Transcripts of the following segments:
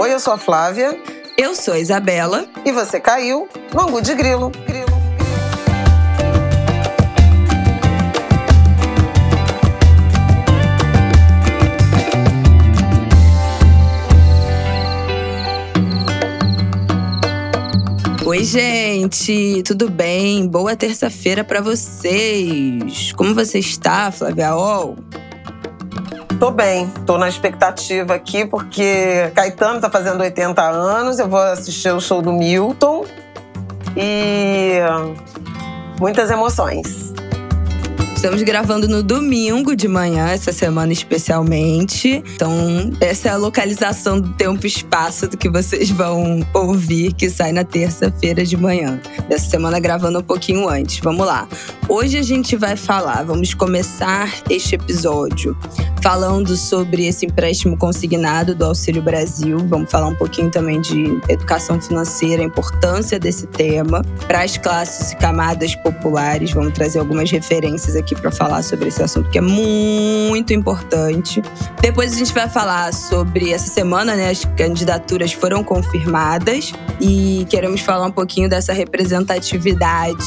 Oi, eu sou a Flávia. Eu sou a Isabela. E você caiu no Angu de Grilo. Grilo. Oi, gente, tudo bem? Boa terça-feira para vocês. Como você está, Flávia Ol? Tô bem, tô na expectativa aqui porque Caetano tá fazendo 80 anos, eu vou assistir o show do Milton. E muitas emoções. Estamos gravando no domingo de manhã, essa semana especialmente. Então, essa é a localização do tempo e espaço do que vocês vão ouvir, que sai na terça-feira de manhã. Dessa semana gravando um pouquinho antes. Vamos lá. Hoje a gente vai falar, vamos começar este episódio falando sobre esse empréstimo consignado do Auxílio Brasil. Vamos falar um pouquinho também de educação financeira, a importância desse tema para as classes e camadas populares. Vamos trazer algumas referências aqui aqui para falar sobre esse assunto que é muito importante. Depois a gente vai falar sobre essa semana, né? As candidaturas foram confirmadas e queremos falar um pouquinho dessa representatividade,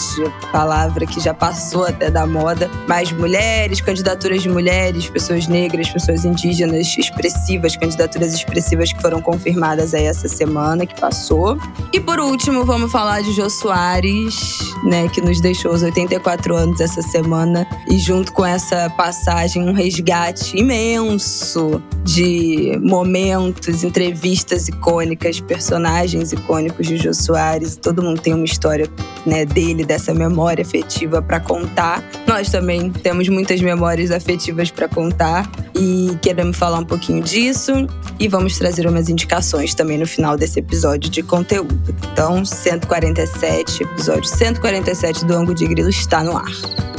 palavra que já passou até da moda, mais mulheres, candidaturas de mulheres, pessoas negras, pessoas indígenas expressivas, candidaturas expressivas que foram confirmadas aí essa semana que passou. E por último, vamos falar de Jô Soares, né, que nos deixou os 84 anos essa semana e junto com essa passagem um resgate imenso de momentos, entrevistas icônicas, personagens icônicos de Jô Soares. Todo mundo tem uma história né, dele, dessa memória afetiva para contar. Nós também temos muitas memórias afetivas para contar e queremos falar um pouquinho disso e vamos trazer umas indicações também no final desse episódio de conteúdo. Então, 147, episódio 147 do Ango de Grilo está no ar.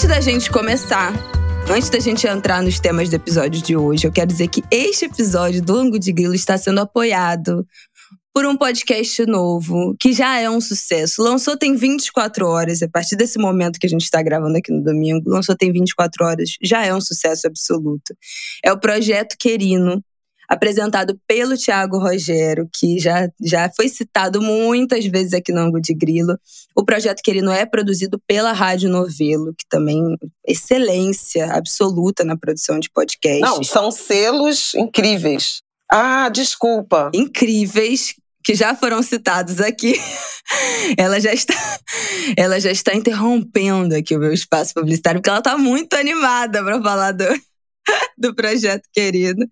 Antes da gente começar, antes da gente entrar nos temas do episódio de hoje, eu quero dizer que este episódio do Ango de Grilo está sendo apoiado por um podcast novo, que já é um sucesso. Lançou tem 24 horas, a partir desse momento que a gente está gravando aqui no domingo, lançou tem 24 horas, já é um sucesso absoluto. É o Projeto Querino, apresentado pelo Tiago Rogério, que já, já foi citado muitas vezes aqui no Ango de Grilo. O projeto Querino é produzido pela Rádio Novelo, que também excelência absoluta na produção de podcast. Não, são selos incríveis. Ah, desculpa. Incríveis que já foram citados aqui. ela já está ela já está interrompendo aqui o meu espaço publicitário porque ela está muito animada para falar do do projeto querido.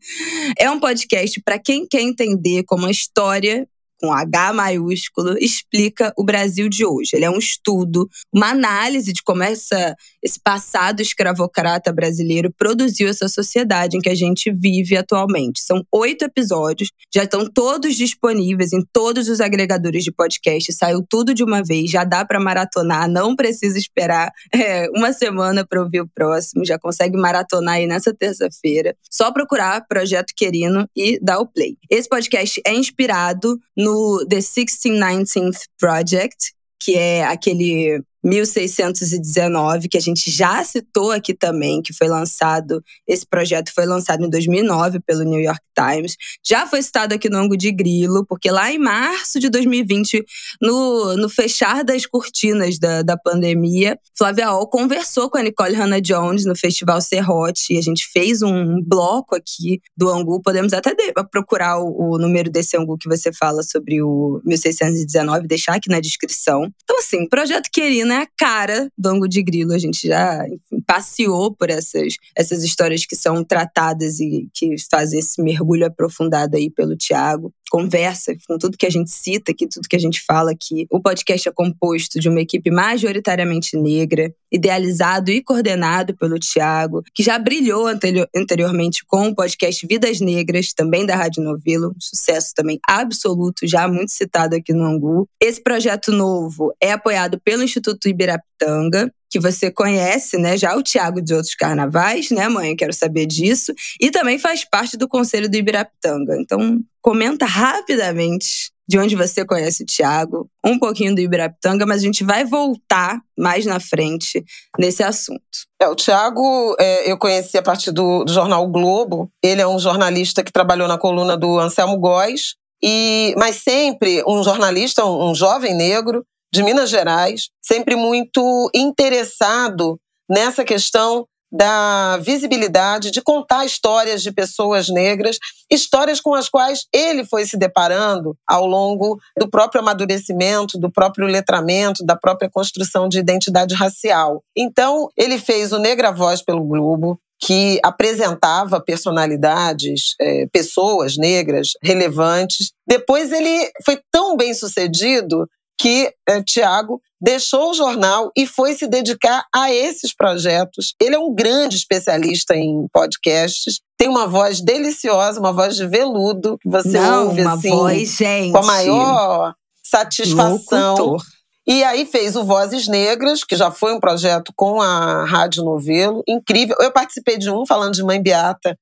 É um podcast para quem quer entender como a história com H maiúsculo, explica o Brasil de hoje. Ele é um estudo, uma análise de como essa, esse passado escravocrata brasileiro produziu essa sociedade em que a gente vive atualmente. São oito episódios, já estão todos disponíveis em todos os agregadores de podcast, saiu tudo de uma vez, já dá para maratonar, não precisa esperar é, uma semana para ouvir o próximo, já consegue maratonar aí nessa terça-feira. Só procurar Projeto Querino e dar o play. Esse podcast é inspirado no no The 1619th Project, que é aquele 1619, que a gente já citou aqui também, que foi lançado, esse projeto foi lançado em 2009 pelo New York Times. Já foi citado aqui no Ango de Grilo, porque lá em março de 2020, no, no fechar das cortinas da, da pandemia, Flávia Ol conversou com a Nicole Hannah Jones no Festival Serrote e a gente fez um bloco aqui do Angu. Podemos até de, procurar o, o número desse Angu que você fala sobre o 1619, deixar aqui na descrição. Então, assim, projeto querido é a cara do Ango de Grilo. A gente já passeou por essas, essas histórias que são tratadas e que fazem esse mergulho aprofundado aí pelo Tiago. Conversa com tudo que a gente cita aqui, tudo que a gente fala aqui. O podcast é composto de uma equipe majoritariamente negra, idealizado e coordenado pelo Tiago, que já brilhou anteriormente com o podcast Vidas Negras, também da Rádio Novelo, um sucesso também absoluto, já muito citado aqui no Angu. Esse projeto novo é apoiado pelo Instituto Ibirapitanga, que você conhece, né? Já o Tiago de outros carnavais, né, mãe? Quero saber disso. E também faz parte do Conselho do Ibirapitanga. Então, comenta rapidamente de onde você conhece o Tiago, um pouquinho do Ibirapitanga, mas a gente vai voltar mais na frente nesse assunto. É, o Tiago é, eu conheci a partir do, do, jornal o Globo. Ele é um jornalista que trabalhou na coluna do Anselmo Góes, e, mas sempre um jornalista, um, um jovem negro de Minas Gerais, sempre muito interessado nessa questão da visibilidade, de contar histórias de pessoas negras, histórias com as quais ele foi se deparando ao longo do próprio amadurecimento, do próprio letramento, da própria construção de identidade racial. Então, ele fez o Negra Voz pelo Globo, que apresentava personalidades, é, pessoas negras relevantes. Depois ele foi tão bem sucedido que é, Tiago deixou o jornal e foi se dedicar a esses projetos. Ele é um grande especialista em podcasts. Tem uma voz deliciosa, uma voz de veludo que você Não, ouve uma assim, voz, gente. com a maior satisfação. Locutor. E aí fez o Vozes Negras, que já foi um projeto com a Rádio Novelo, incrível. Eu participei de um falando de Mãe Beata,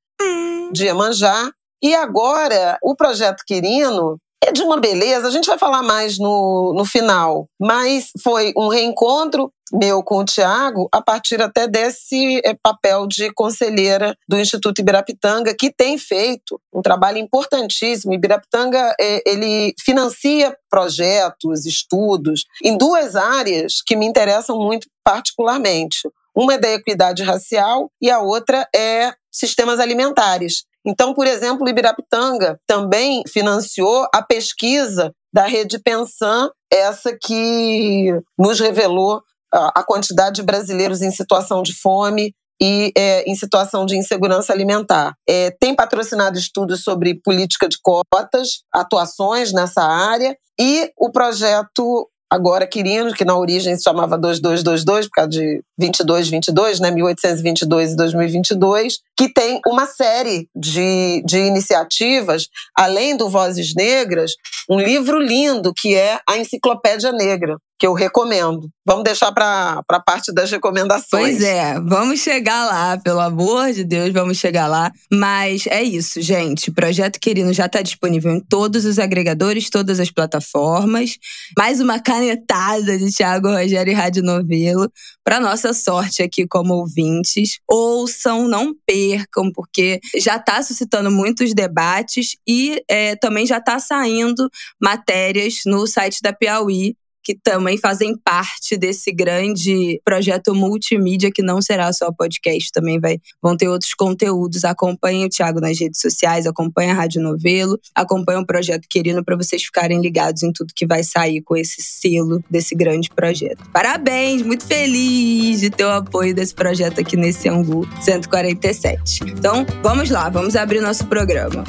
de Iemanjá. E agora, o Projeto Quirino, é de uma beleza, a gente vai falar mais no, no final, mas foi um reencontro meu com o Tiago a partir até desse é, papel de conselheira do Instituto Ibirapitanga, que tem feito um trabalho importantíssimo. Ibirapitanga é, ele financia projetos, estudos em duas áreas que me interessam muito particularmente. Uma é da equidade racial e a outra é sistemas alimentares. Então, por exemplo, o Ibirapitanga também financiou a pesquisa da Rede Pensan, essa que nos revelou a quantidade de brasileiros em situação de fome e é, em situação de insegurança alimentar. É, tem patrocinado estudos sobre política de cotas, atuações nessa área, e o projeto agora Quirino, que na origem se chamava 2222, por causa de 2222, né, 1822 e 2022, que tem uma série de, de iniciativas, além do Vozes Negras, um livro lindo que é a Enciclopédia Negra, que eu recomendo. Vamos deixar para a parte das recomendações. Pois é, vamos chegar lá, pelo amor de Deus, vamos chegar lá. Mas é isso, gente. Projeto Querino já está disponível em todos os agregadores, todas as plataformas. Mais uma canetada de Thiago Rogério e Rádio Novelo. Para nossa sorte aqui como ouvintes. Ouçam, não percam, porque já está suscitando muitos debates e é, também já está saindo matérias no site da Piauí que também fazem parte desse grande projeto multimídia que não será só podcast, também vai, vão ter outros conteúdos. Acompanhe o Thiago nas redes sociais, acompanhe a Rádio Novelo, acompanhe o Projeto Querino para vocês ficarem ligados em tudo que vai sair com esse selo desse grande projeto. Parabéns, muito feliz de ter o apoio desse projeto aqui nesse Angu 147. Então, vamos lá, vamos abrir nosso programa.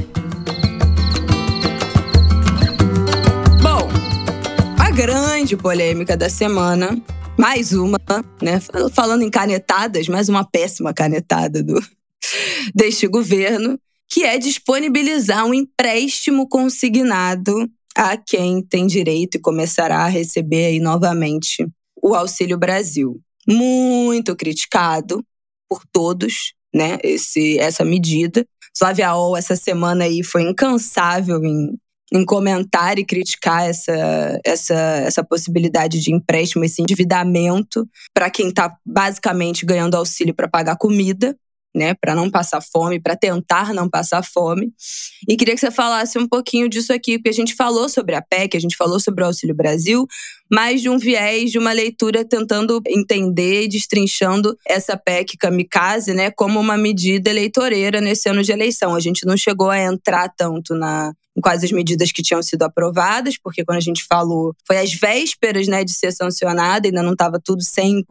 Grande polêmica da semana. Mais uma, né? Falando em canetadas, mais uma péssima canetada do, deste governo, que é disponibilizar um empréstimo consignado a quem tem direito e começará a receber aí novamente o Auxílio Brasil. Muito criticado por todos, né? Esse, essa medida. Flávia Ol, essa semana aí, foi incansável em em comentar e criticar essa, essa, essa possibilidade de empréstimo, esse endividamento para quem está basicamente ganhando auxílio para pagar comida né, para não passar fome, para tentar não passar fome. E queria que você falasse um pouquinho disso aqui, porque a gente falou sobre a PEC, a gente falou sobre o Auxílio Brasil, mas de um viés, de uma leitura tentando entender e destrinchando essa PEC kamikaze, né, como uma medida eleitoreira nesse ano de eleição. A gente não chegou a entrar tanto na quais as medidas que tinham sido aprovadas, porque quando a gente falou, foi às vésperas né, de ser sancionada, ainda não estava tudo 100%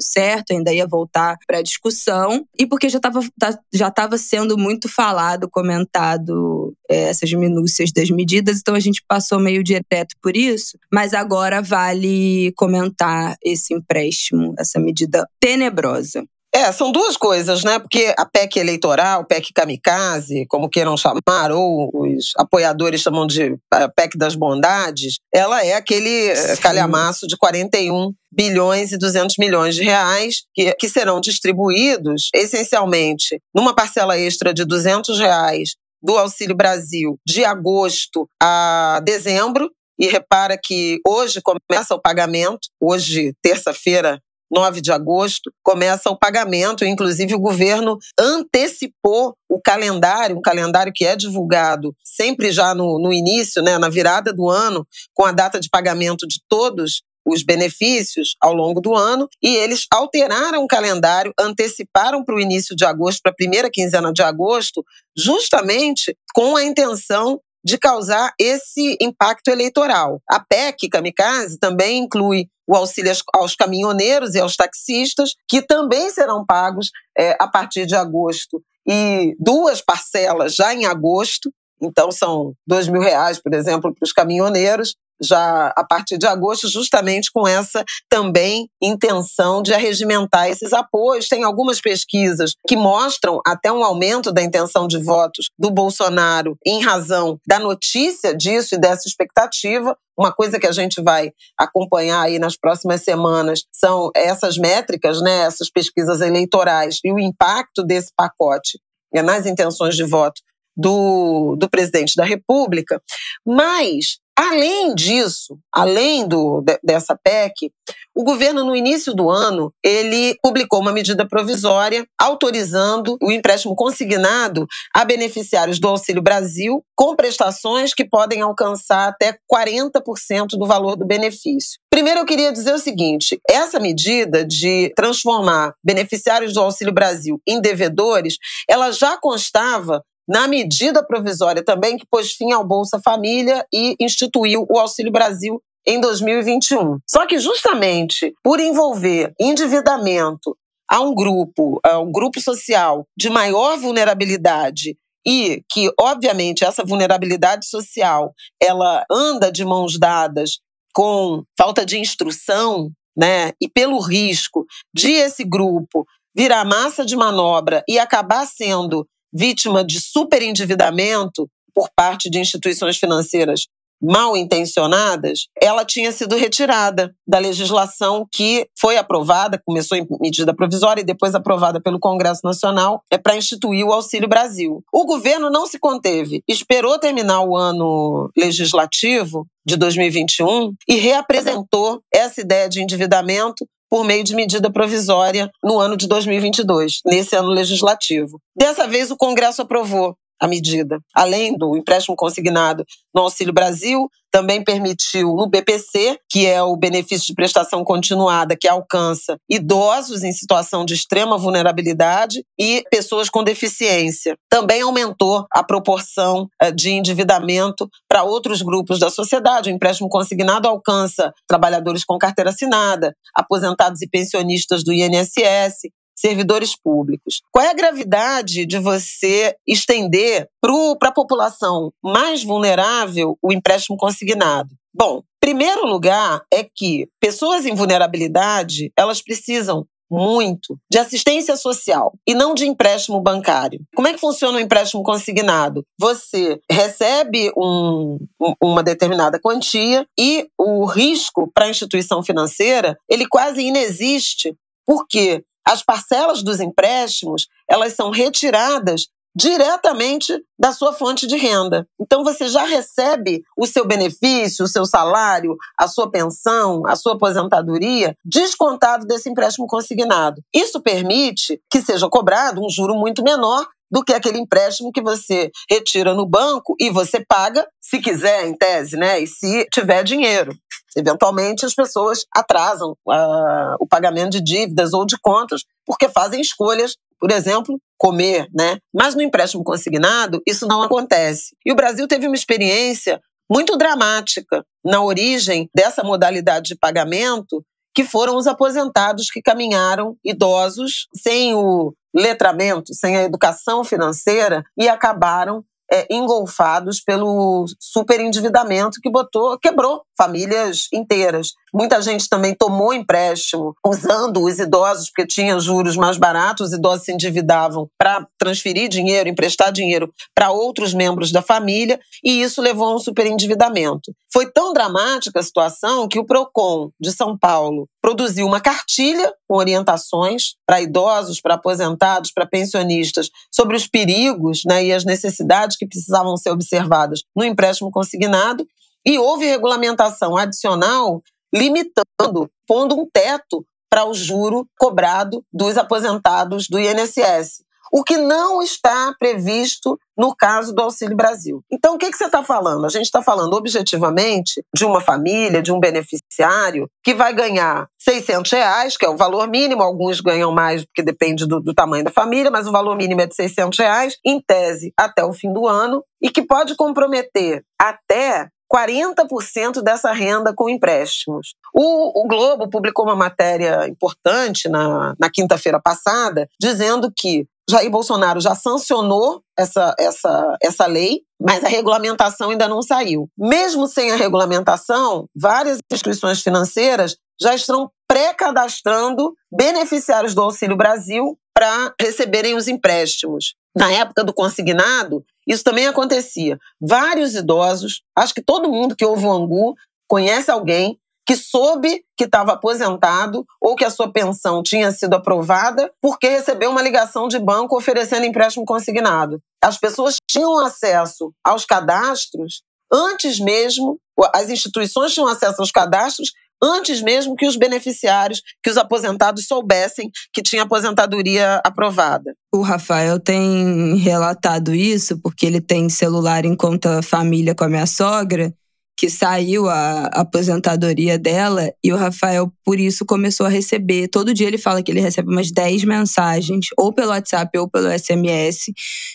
certo, ainda ia voltar para a discussão, e porque já estava tá, já tava sendo muito falado, comentado é, essas minúcias das medidas, então a gente passou meio direto por isso, mas agora vale comentar esse empréstimo, essa medida tenebrosa. É, são duas coisas, né? Porque a PEC eleitoral, PEC kamikaze, como queiram chamar, ou os apoiadores chamam de PEC das bondades, ela é aquele eh, Sim. calhamaço de 41 bilhões e 200 milhões de reais que, que serão distribuídos essencialmente numa parcela extra de 200 reais do Auxílio Brasil de agosto a dezembro. E repara que hoje começa o pagamento, hoje, terça-feira, 9 de agosto, começa o pagamento. Inclusive, o governo antecipou o calendário, um calendário que é divulgado sempre já no, no início, né, na virada do ano, com a data de pagamento de todos os benefícios ao longo do ano e eles alteraram o calendário, anteciparam para o início de agosto, para a primeira quinzena de agosto, justamente com a intenção de causar esse impacto eleitoral. A PEC Kamikaze também inclui o auxílio aos caminhoneiros e aos taxistas, que também serão pagos é, a partir de agosto. E duas parcelas já em agosto, então são dois mil reais, por exemplo, para os caminhoneiros, já a partir de agosto, justamente com essa também intenção de arregimentar esses apoios. Tem algumas pesquisas que mostram até um aumento da intenção de votos do Bolsonaro em razão da notícia disso e dessa expectativa. Uma coisa que a gente vai acompanhar aí nas próximas semanas são essas métricas, né, essas pesquisas eleitorais e o impacto desse pacote nas intenções de voto do, do presidente da República. Mas Além disso, além do, dessa PEC, o governo, no início do ano, ele publicou uma medida provisória autorizando o empréstimo consignado a beneficiários do Auxílio Brasil com prestações que podem alcançar até 40% do valor do benefício. Primeiro, eu queria dizer o seguinte: essa medida de transformar beneficiários do Auxílio Brasil em devedores, ela já constava na medida provisória também que pôs fim ao Bolsa Família e instituiu o Auxílio Brasil em 2021. Só que justamente por envolver endividamento a um grupo, a um grupo social de maior vulnerabilidade e que, obviamente, essa vulnerabilidade social ela anda de mãos dadas com falta de instrução, né? E pelo risco de esse grupo virar massa de manobra e acabar sendo vítima de superendividamento por parte de instituições financeiras mal intencionadas, ela tinha sido retirada da legislação que foi aprovada, começou em medida provisória e depois aprovada pelo Congresso Nacional, é para instituir o Auxílio Brasil. O governo não se conteve, esperou terminar o ano legislativo de 2021 e reapresentou essa ideia de endividamento por meio de medida provisória no ano de 2022, nesse ano legislativo. Dessa vez, o Congresso aprovou a medida. Além do empréstimo consignado no Auxílio Brasil, também permitiu no BPC, que é o benefício de prestação continuada que alcança idosos em situação de extrema vulnerabilidade e pessoas com deficiência. Também aumentou a proporção eh, de endividamento para outros grupos da sociedade. O empréstimo consignado alcança trabalhadores com carteira assinada, aposentados e pensionistas do INSS, servidores públicos. Qual é a gravidade de você estender para a população mais vulnerável o empréstimo consignado? Bom, primeiro lugar é que pessoas em vulnerabilidade, elas precisam muito de assistência social e não de empréstimo bancário. Como é que funciona o empréstimo consignado? Você recebe um, uma determinada quantia e o risco para a instituição financeira ele quase inexiste. Por quê? As parcelas dos empréstimos elas são retiradas diretamente da sua fonte de renda. Então você já recebe o seu benefício, o seu salário, a sua pensão, a sua aposentadoria descontado desse empréstimo consignado. Isso permite que seja cobrado um juro muito menor do que aquele empréstimo que você retira no banco e você paga, se quiser, em tese, né? E se tiver dinheiro. Eventualmente, as pessoas atrasam uh, o pagamento de dívidas ou de contas porque fazem escolhas, por exemplo, comer, né? Mas no empréstimo consignado, isso não acontece. E o Brasil teve uma experiência muito dramática na origem dessa modalidade de pagamento, que foram os aposentados que caminharam idosos sem o letramento, sem a educação financeira e acabaram é, engolfados pelo superendividamento que botou, quebrou famílias inteiras. Muita gente também tomou empréstimo usando os idosos, porque tinha juros mais baratos, os idosos se endividavam para transferir dinheiro, emprestar dinheiro para outros membros da família, e isso levou a um superendividamento. Foi tão dramática a situação que o PROCON de São Paulo produziu uma cartilha com orientações para idosos, para aposentados, para pensionistas sobre os perigos né, e as necessidades que precisavam ser observadas no empréstimo consignado. E houve regulamentação adicional limitando, pondo um teto para o juro cobrado dos aposentados do INSS o que não está previsto no caso do Auxílio Brasil. Então, o que, que você está falando? A gente está falando objetivamente de uma família, de um beneficiário que vai ganhar 600 reais, que é o valor mínimo, alguns ganham mais porque depende do, do tamanho da família, mas o valor mínimo é de 600 reais, em tese, até o fim do ano, e que pode comprometer até 40% dessa renda com empréstimos. O, o, Globo publicou uma matéria importante na, na quinta-feira passada, dizendo que Jair Bolsonaro já sancionou essa, essa, essa lei, mas a regulamentação ainda não saiu. Mesmo sem a regulamentação, várias instituições financeiras já estão pré-cadastrando beneficiários do Auxílio Brasil para receberem os empréstimos. Na época do consignado, isso também acontecia. Vários idosos, acho que todo mundo que ouve o Angu conhece alguém que soube que estava aposentado ou que a sua pensão tinha sido aprovada porque recebeu uma ligação de banco oferecendo empréstimo consignado. As pessoas tinham acesso aos cadastros antes mesmo, as instituições tinham acesso aos cadastros antes mesmo que os beneficiários, que os aposentados soubessem que tinha aposentadoria aprovada. O Rafael tem relatado isso porque ele tem celular em conta família com a minha sogra que saiu a aposentadoria dela e o Rafael, por isso, começou a receber. Todo dia ele fala que ele recebe umas 10 mensagens, ou pelo WhatsApp ou pelo SMS,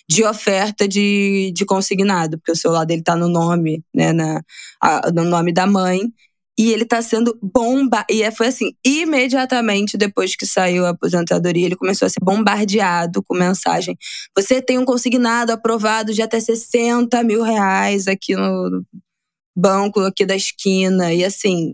de oferta de, de consignado, porque o celular dele tá no nome, né, na, a, no nome da mãe. E ele tá sendo bomba. E é, foi assim, imediatamente depois que saiu a aposentadoria, ele começou a ser bombardeado com mensagem. Você tem um consignado aprovado de até 60 mil reais aqui no, banco aqui da esquina. E assim,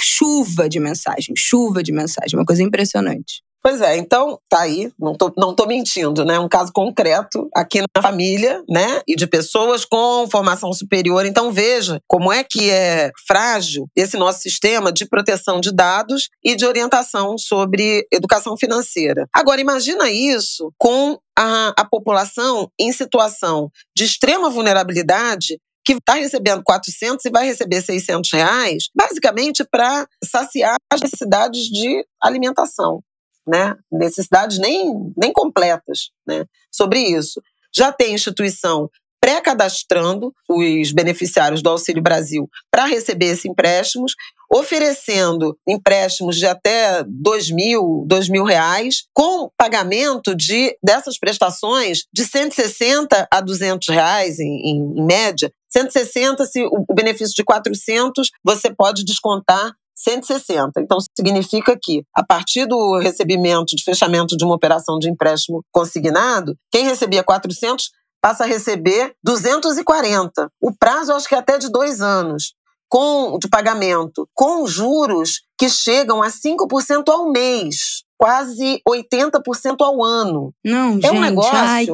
chuva de mensagem, chuva de mensagem, uma coisa impressionante. Pois é, então tá aí, não tô, não tô mentindo, né? Um caso concreto aqui na família, né? E de pessoas com formação superior. Então veja como é que é frágil esse nosso sistema de proteção de dados e de orientação sobre educação financeira. Agora, imagina isso com a, a população em situação de extrema vulnerabilidade que está recebendo 400 e vai receber 600 reais, basicamente para saciar as necessidades de alimentação, né? Necessidades nem, nem completas, né? Sobre isso. Já tem instituição pré-cadastrando os beneficiários do Auxílio Brasil para receber esses empréstimos, oferecendo empréstimos de até dois mil, dois mil reais, com pagamento de dessas prestações de 160 a 200 reais em, em, em média. 160, se o, benefício de 400, você pode descontar 160. Então, significa que, a partir do recebimento de fechamento de uma operação de empréstimo consignado, quem recebia 400 passa a receber 240. O prazo, acho que é até de dois anos com, de pagamento, com juros que chegam a 5% ao mês, quase 80% ao ano. Não, é um negócio ai,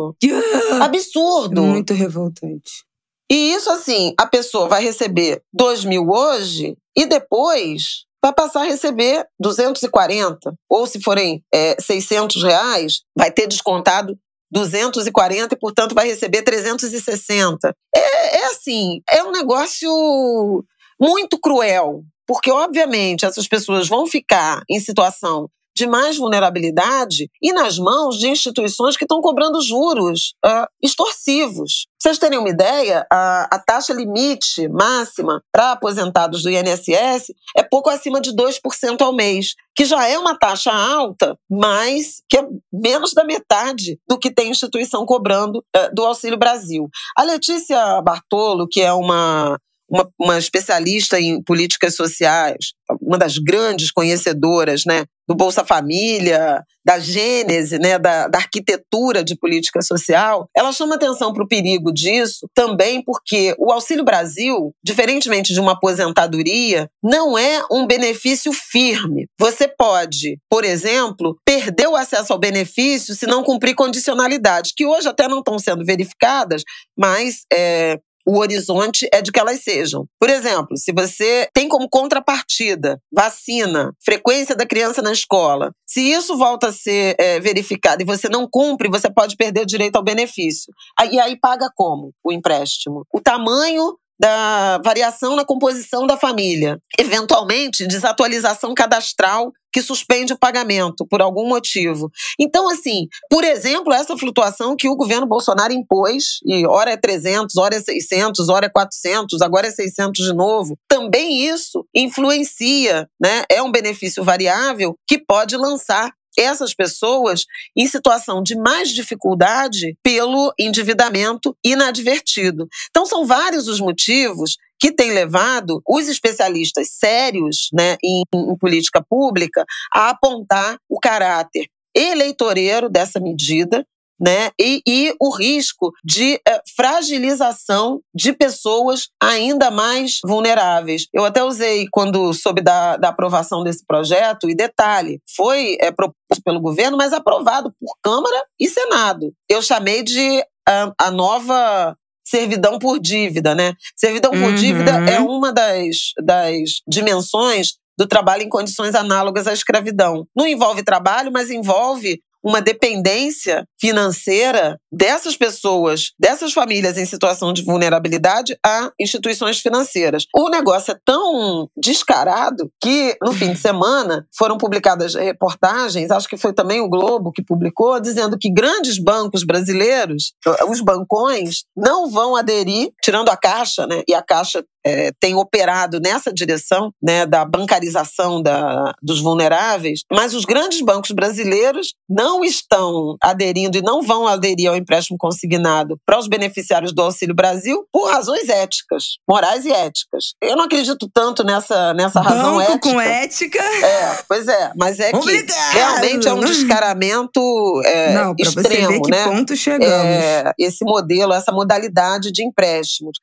absurdo. Muito revoltante. E isso, assim, a pessoa vai receber 2 mil hoje e depois vai passar a receber 240. Ou se forem é, 600 reais, vai ter descontado 240 e, portanto, vai receber 360. É, é assim, é um negócio muito cruel, porque, obviamente, essas pessoas vão ficar em situação de mais vulnerabilidade e nas mãos de instituições que estão cobrando juros uh, extorsivos. Pra vocês terem uma ideia, a, a taxa limite máxima para aposentados do INSS é pouco acima de 2% ao mês, que já é uma taxa alta, mas que é menos da metade do que tem instituição cobrando uh, do Auxílio Brasil. A Letícia Bartolo, que é uma uma, uma especialista em políticas sociais, uma das grandes conhecedoras né, do Bolsa Família, da gênese, né, da, da arquitetura de política social, ela chama atenção para o perigo disso também porque o Auxílio Brasil, diferentemente de uma aposentadoria, não é um benefício firme. Você pode, por exemplo, perder o acesso ao benefício se não cumprir condicionalidades, que hoje até não estão sendo verificadas, mas é, o horizonte é de que elas sejam. Por exemplo, se você tem como contrapartida vacina, frequência da criança na escola, se isso volta a ser é, verificado e você não cumpre, você pode perder o direito ao benefício. E aí paga como o empréstimo? O tamanho da variação na composição da família, eventualmente desatualização cadastral que suspende o pagamento por algum motivo. Então, assim, por exemplo, essa flutuação que o governo Bolsonaro impôs, e hora é 300, hora é 600, hora é 400, agora é 600 de novo, também isso influencia, né? É um benefício variável que pode lançar essas pessoas em situação de mais dificuldade pelo endividamento inadvertido. Então, são vários os motivos que têm levado os especialistas sérios né, em, em política pública a apontar o caráter eleitoreiro dessa medida né? E, e, o risco de é, fragilização de pessoas ainda mais vulneráveis. Eu até usei quando soube da, da aprovação desse projeto, e detalhe, foi é, proposto pelo governo, mas aprovado por Câmara e Senado. Eu chamei de a, a nova servidão por dívida, né? Servidão por uhum. dívida é uma das, das dimensões do trabalho em condições análogas à escravidão. Não envolve trabalho, mas envolve uma dependência financeira dessas pessoas, dessas famílias em situação de vulnerabilidade a instituições financeiras. O negócio é tão descarado que no fim de semana foram publicadas reportagens, acho que foi também o Globo que publicou, dizendo que grandes bancos brasileiros, os bancões, não vão aderir, tirando a Caixa, né? E a Caixa é, tem operado nessa direção né, da bancarização da, dos vulneráveis, mas os grandes bancos brasileiros não estão aderindo e não vão aderir ao empréstimo consignado para os beneficiários do Auxílio Brasil por razões éticas, morais e éticas. Eu não acredito tanto nessa, nessa Banco razão ética. com ética? É, pois é, mas é Obrigado. que realmente é um descaramento é, não, extremo, você ver que né? ponto chegamos. É, esse modelo, essa modalidade de empréstimos.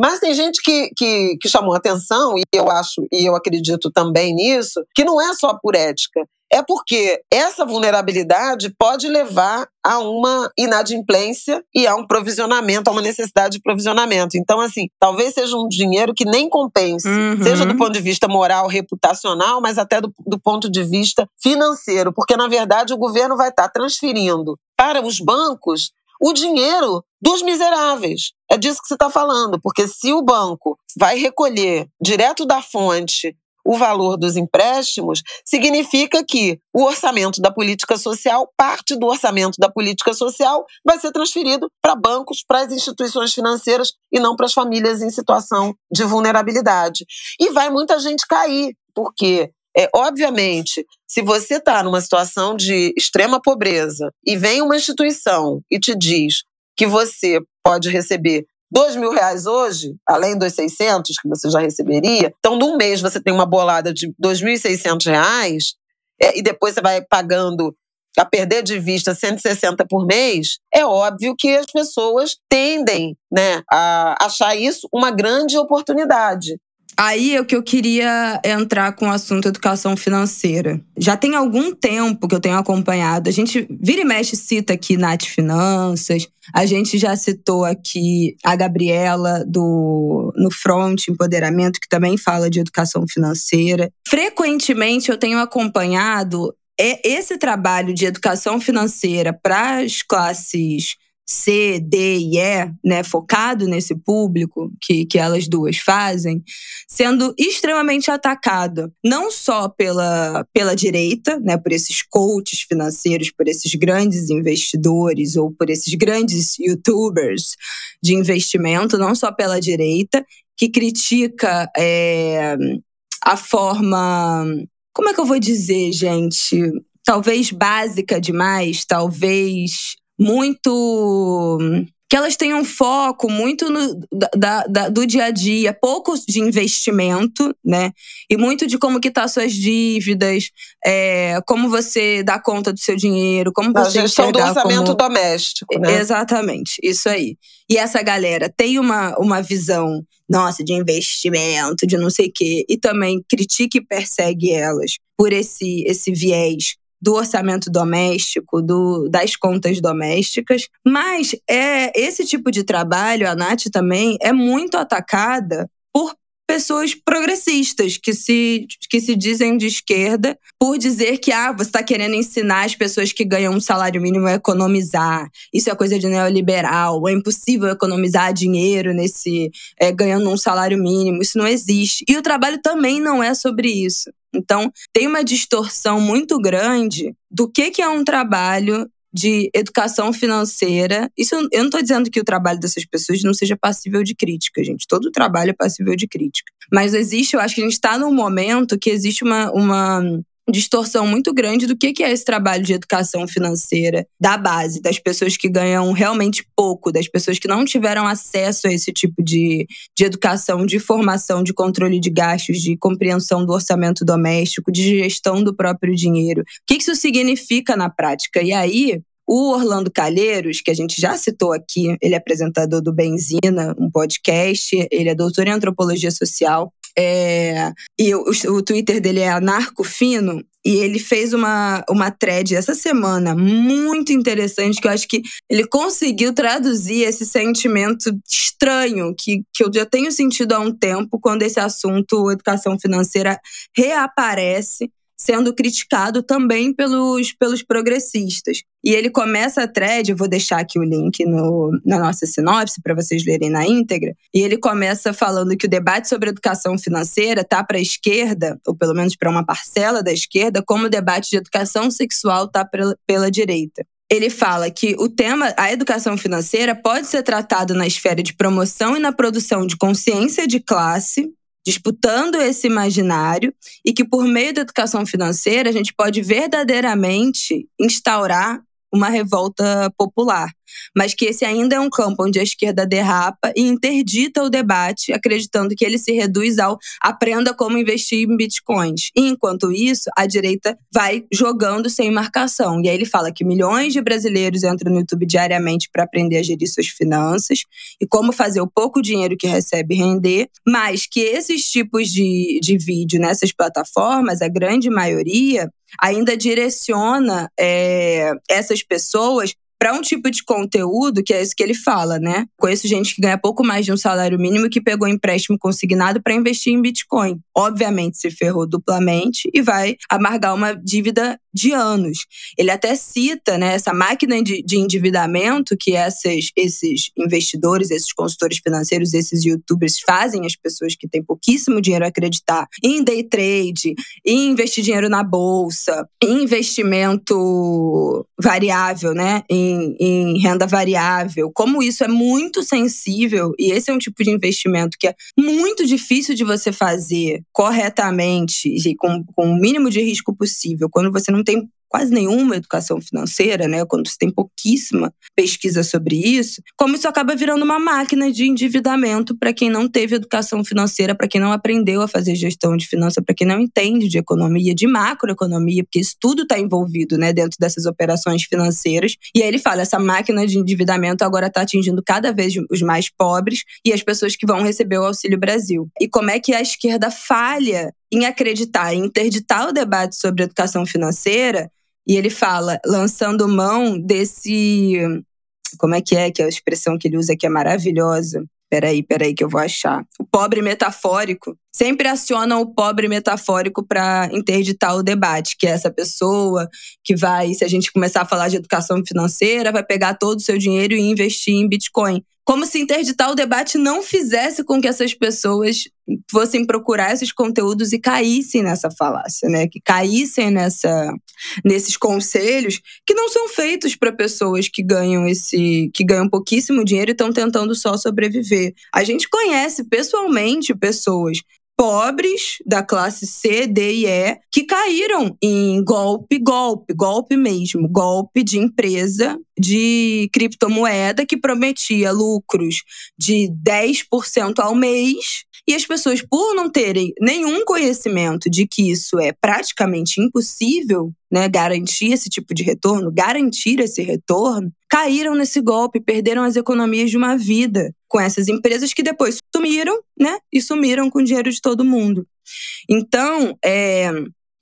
Mas tem gente que, que, que chamou atenção, e eu acho, e eu acredito também nisso, que não é só por ética. É porque essa vulnerabilidade pode levar a uma inadimplência e a um provisionamento, a uma necessidade de provisionamento. Então, assim, talvez seja um dinheiro que nem compense, uhum. seja do ponto de vista moral, reputacional, mas até do, do ponto de vista financeiro, porque, na verdade, o governo vai estar transferindo para os bancos o dinheiro dos miseráveis. É disso que você está falando, porque se o banco vai recolher direto da fonte o valor dos empréstimos, significa que o orçamento da política social, parte do orçamento da política social, vai ser transferido para bancos, para as instituições financeiras e não para as famílias em situação de vulnerabilidade. E vai muita gente cair, porque é, obviamente, se você está numa situação de extrema pobreza e vem uma instituição e te diz que você pode receber dois mil reais hoje, além dos 600 que você já receberia, então num mês você tem uma bolada de 2.600 reais é, e depois você vai pagando a perder de vista 160 por mês, é óbvio que as pessoas tendem né, a achar isso uma grande oportunidade. Aí é o que eu queria entrar com o assunto educação financeira. Já tem algum tempo que eu tenho acompanhado. A gente vira e mexe cita aqui Nath Finanças. A gente já citou aqui a Gabriela do no Front Empoderamento, que também fala de educação financeira. Frequentemente eu tenho acompanhado é esse trabalho de educação financeira para as classes C, D e E, né, focado nesse público que, que elas duas fazem, sendo extremamente atacado, não só pela, pela direita, né, por esses coaches financeiros, por esses grandes investidores ou por esses grandes youtubers de investimento, não só pela direita, que critica é, a forma. Como é que eu vou dizer, gente? Talvez básica demais, talvez muito que elas têm um foco muito no, da, da, do dia a dia, pouco de investimento, né? E muito de como que tá suas dívidas, é, como você dá conta do seu dinheiro, como você A gestão do orçamento como... doméstico, né? Exatamente, isso aí. E essa galera tem uma, uma visão, nossa, de investimento, de não sei o quê, e também critica e persegue elas por esse, esse viés do orçamento doméstico, do, das contas domésticas. Mas é esse tipo de trabalho, a Nath também, é muito atacada por pessoas progressistas que se, que se dizem de esquerda por dizer que ah, você está querendo ensinar as pessoas que ganham um salário mínimo a economizar. Isso é coisa de neoliberal. É impossível economizar dinheiro nesse é, ganhando um salário mínimo. Isso não existe. E o trabalho também não é sobre isso. Então, tem uma distorção muito grande do que, que é um trabalho de educação financeira. Isso eu não estou dizendo que o trabalho dessas pessoas não seja passível de crítica, gente. Todo trabalho é passível de crítica. Mas existe, eu acho que a gente está num momento que existe uma, uma distorção muito grande do que é esse trabalho de educação financeira da base, das pessoas que ganham realmente pouco, das pessoas que não tiveram acesso a esse tipo de, de educação, de formação, de controle de gastos, de compreensão do orçamento doméstico, de gestão do próprio dinheiro. O que isso significa na prática? E aí, o Orlando Calheiros, que a gente já citou aqui, ele é apresentador do Benzina, um podcast, ele é doutor em antropologia social. É, e o, o Twitter dele é anarcofino. E ele fez uma, uma thread essa semana muito interessante, que eu acho que ele conseguiu traduzir esse sentimento estranho que, que eu já tenho sentido há um tempo quando esse assunto, educação financeira, reaparece sendo criticado também pelos, pelos progressistas. E ele começa a thread, eu vou deixar aqui o link no, na nossa sinopse para vocês lerem na íntegra, e ele começa falando que o debate sobre educação financeira tá para a esquerda, ou pelo menos para uma parcela da esquerda, como o debate de educação sexual tá pela, pela direita ele fala que o tema, a educação financeira, pode ser tratado na esfera de promoção e na produção de consciência de classe, disputando esse imaginário e que por meio da educação financeira a gente pode verdadeiramente instaurar uma revolta popular mas que esse ainda é um campo onde a esquerda derrapa e interdita o debate, acreditando que ele se reduz ao aprenda como investir em bitcoins. E, enquanto isso, a direita vai jogando sem marcação. E aí ele fala que milhões de brasileiros entram no YouTube diariamente para aprender a gerir suas finanças e como fazer o pouco dinheiro que recebe render, mas que esses tipos de, de vídeo nessas plataformas, a grande maioria, ainda direciona é, essas pessoas para um tipo de conteúdo, que é isso que ele fala, né? Conheço gente que ganha pouco mais de um salário mínimo que pegou empréstimo consignado para investir em Bitcoin. Obviamente se ferrou duplamente e vai amargar uma dívida de anos. Ele até cita né, essa máquina de, de endividamento que esses, esses investidores, esses consultores financeiros, esses youtubers fazem as pessoas que têm pouquíssimo dinheiro acreditar em day trade, em investir dinheiro na bolsa, em investimento variável, né? Em, em renda variável, como isso é muito sensível, e esse é um tipo de investimento que é muito difícil de você fazer corretamente e com, com o mínimo de risco possível, quando você não tem quase nenhuma educação financeira, né, quando você tem pouquíssima pesquisa sobre isso, como isso acaba virando uma máquina de endividamento para quem não teve educação financeira, para quem não aprendeu a fazer gestão de finança, para quem não entende de economia, de macroeconomia, porque isso tudo está envolvido, né, dentro dessas operações financeiras. E aí ele fala, essa máquina de endividamento agora está atingindo cada vez os mais pobres e as pessoas que vão receber o Auxílio Brasil. E como é que a esquerda falha em acreditar, em interditar o debate sobre educação financeira e ele fala, lançando mão desse. Como é que é? Que é a expressão que ele usa que é maravilhosa. Peraí, peraí, que eu vou achar. O pobre metafórico. Sempre aciona o pobre metafórico para interditar o debate, que é essa pessoa que vai, se a gente começar a falar de educação financeira, vai pegar todo o seu dinheiro e investir em Bitcoin. Como se interditar o debate não fizesse com que essas pessoas fossem procurar esses conteúdos e caíssem nessa falácia, né? Que caíssem nessa, nesses conselhos que não são feitos para pessoas que ganham esse, que ganham pouquíssimo dinheiro e estão tentando só sobreviver. A gente conhece pessoalmente pessoas pobres da classe C, D e E que caíram em golpe, golpe, golpe mesmo, golpe de empresa de criptomoeda que prometia lucros de 10% ao mês e as pessoas, por não terem nenhum conhecimento de que isso é praticamente impossível, né, garantir esse tipo de retorno, garantir esse retorno, caíram nesse golpe, perderam as economias de uma vida com essas empresas que depois sumiram, né, e sumiram com o dinheiro de todo mundo. Então, é,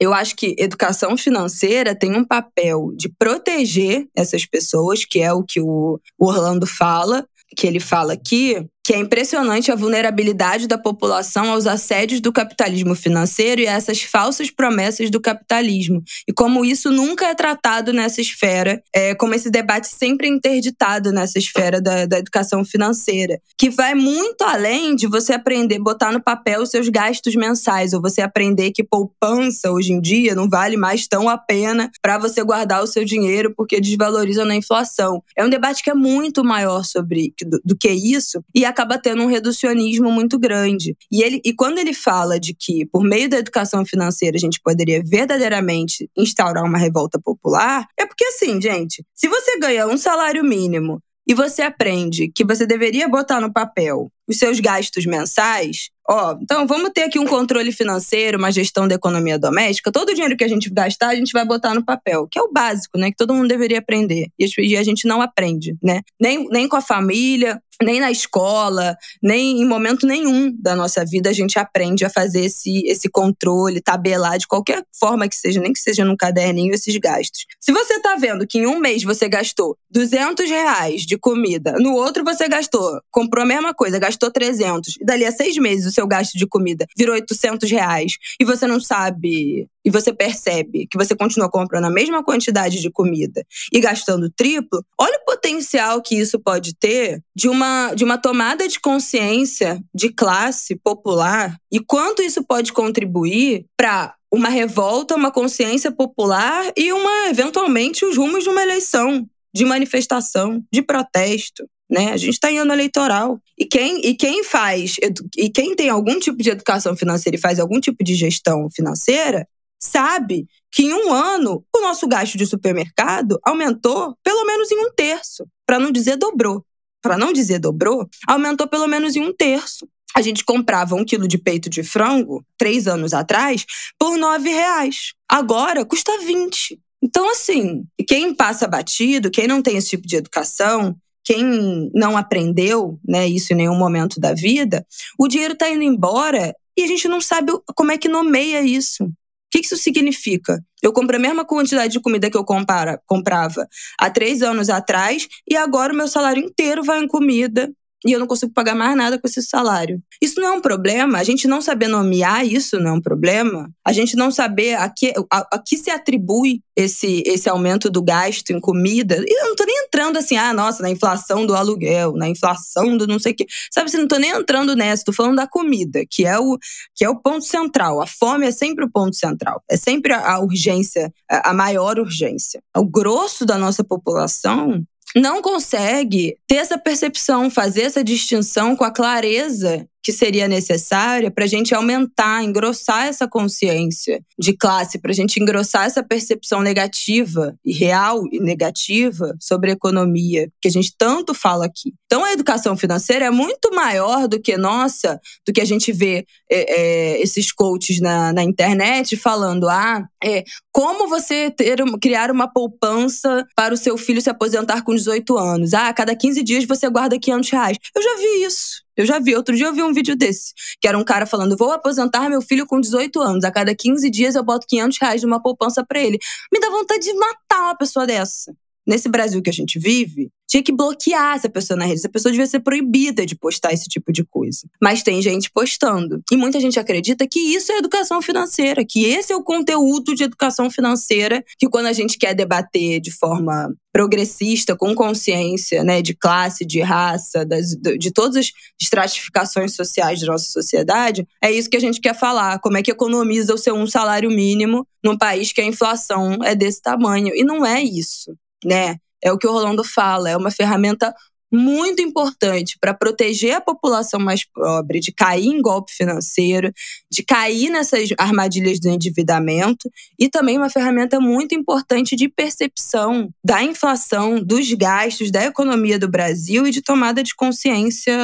eu acho que educação financeira tem um papel de proteger essas pessoas, que é o que o Orlando fala, que ele fala aqui, que é impressionante a vulnerabilidade da população aos assédios do capitalismo financeiro e a essas falsas promessas do capitalismo. E como isso nunca é tratado nessa esfera, é, como esse debate sempre é interditado nessa esfera da, da educação financeira, que vai muito além de você aprender, botar no papel os seus gastos mensais, ou você aprender que poupança hoje em dia não vale mais tão a pena para você guardar o seu dinheiro porque desvaloriza na inflação. É um debate que é muito maior sobre do, do que isso e a acaba tendo um reducionismo muito grande. E, ele, e quando ele fala de que, por meio da educação financeira, a gente poderia verdadeiramente instaurar uma revolta popular, é porque, assim, gente, se você ganha um salário mínimo e você aprende que você deveria botar no papel os seus gastos mensais, ó, então vamos ter aqui um controle financeiro, uma gestão da economia doméstica. Todo o dinheiro que a gente gastar, a gente vai botar no papel, que é o básico, né? Que todo mundo deveria aprender. E a gente não aprende, né? Nem, nem com a família, nem na escola, nem em momento nenhum da nossa vida a gente aprende a fazer esse, esse controle, tabelar de qualquer forma que seja, nem que seja num caderninho, esses gastos. Se você tá vendo que em um mês você gastou 200 reais de comida, no outro você gastou, comprou a mesma coisa, gastou 300, e dali a seis meses o seu gasto de comida virou 800 reais, e você não sabe e você percebe que você continua comprando a mesma quantidade de comida e gastando triplo, olha o potencial que isso pode ter de uma, de uma tomada de consciência de classe popular e quanto isso pode contribuir para uma revolta, uma consciência popular e uma eventualmente os rumos de uma eleição, de manifestação, de protesto. Né? A gente está em ano eleitoral. E quem, e quem faz, e quem tem algum tipo de educação financeira e faz algum tipo de gestão financeira, sabe que em um ano o nosso gasto de supermercado aumentou pelo menos em um terço, para não dizer dobrou. Para não dizer dobrou, aumentou pelo menos em um terço. A gente comprava um quilo de peito de frango, três anos atrás, por nove reais. Agora custa 20. Então, assim, quem passa batido, quem não tem esse tipo de educação, quem não aprendeu né, isso em nenhum momento da vida, o dinheiro está indo embora e a gente não sabe como é que nomeia isso. O que isso significa? Eu compro a mesma quantidade de comida que eu compara, comprava há três anos atrás e agora o meu salário inteiro vai em comida e eu não consigo pagar mais nada com esse salário. Isso não é um problema. A gente não saber nomear isso não é um problema. A gente não saber a que, a, a que se atribui esse, esse aumento do gasto em comida. E eu não tô nem entrando assim, ah, nossa, na inflação do aluguel, na inflação do não sei o quê. Sabe, você não tô nem entrando nessa, tô falando da comida, que é o, que é o ponto central. A fome é sempre o ponto central. É sempre a, a urgência, a, a maior urgência. O grosso da nossa população não consegue ter essa percepção, fazer essa distinção com a clareza que seria necessária para a gente aumentar, engrossar essa consciência de classe, para a gente engrossar essa percepção negativa e real e negativa sobre a economia, que a gente tanto fala aqui. Então, a educação financeira é muito maior do que nossa, do que a gente vê é, é, esses coaches na, na internet falando: ah, é, como você ter, criar uma poupança para o seu filho se aposentar com 18 anos? Ah, a cada 15 dias você guarda 500 reais. Eu já vi isso. Eu já vi, outro dia eu vi um vídeo desse, que era um cara falando: vou aposentar meu filho com 18 anos, a cada 15 dias eu boto 500 reais numa poupança para ele. Me dá vontade de matar uma pessoa dessa. Nesse Brasil que a gente vive, tinha que bloquear essa pessoa na rede. Essa pessoa devia ser proibida de postar esse tipo de coisa. Mas tem gente postando. E muita gente acredita que isso é educação financeira, que esse é o conteúdo de educação financeira, que quando a gente quer debater de forma progressista, com consciência né, de classe, de raça, das, de todas as estratificações sociais da nossa sociedade, é isso que a gente quer falar. Como é que economiza o seu um salário mínimo num país que a inflação é desse tamanho. E não é isso, né? É o que o Rolando fala, é uma ferramenta muito importante para proteger a população mais pobre de cair em golpe financeiro, de cair nessas armadilhas do endividamento e também uma ferramenta muito importante de percepção da inflação, dos gastos, da economia do Brasil e de tomada de consciência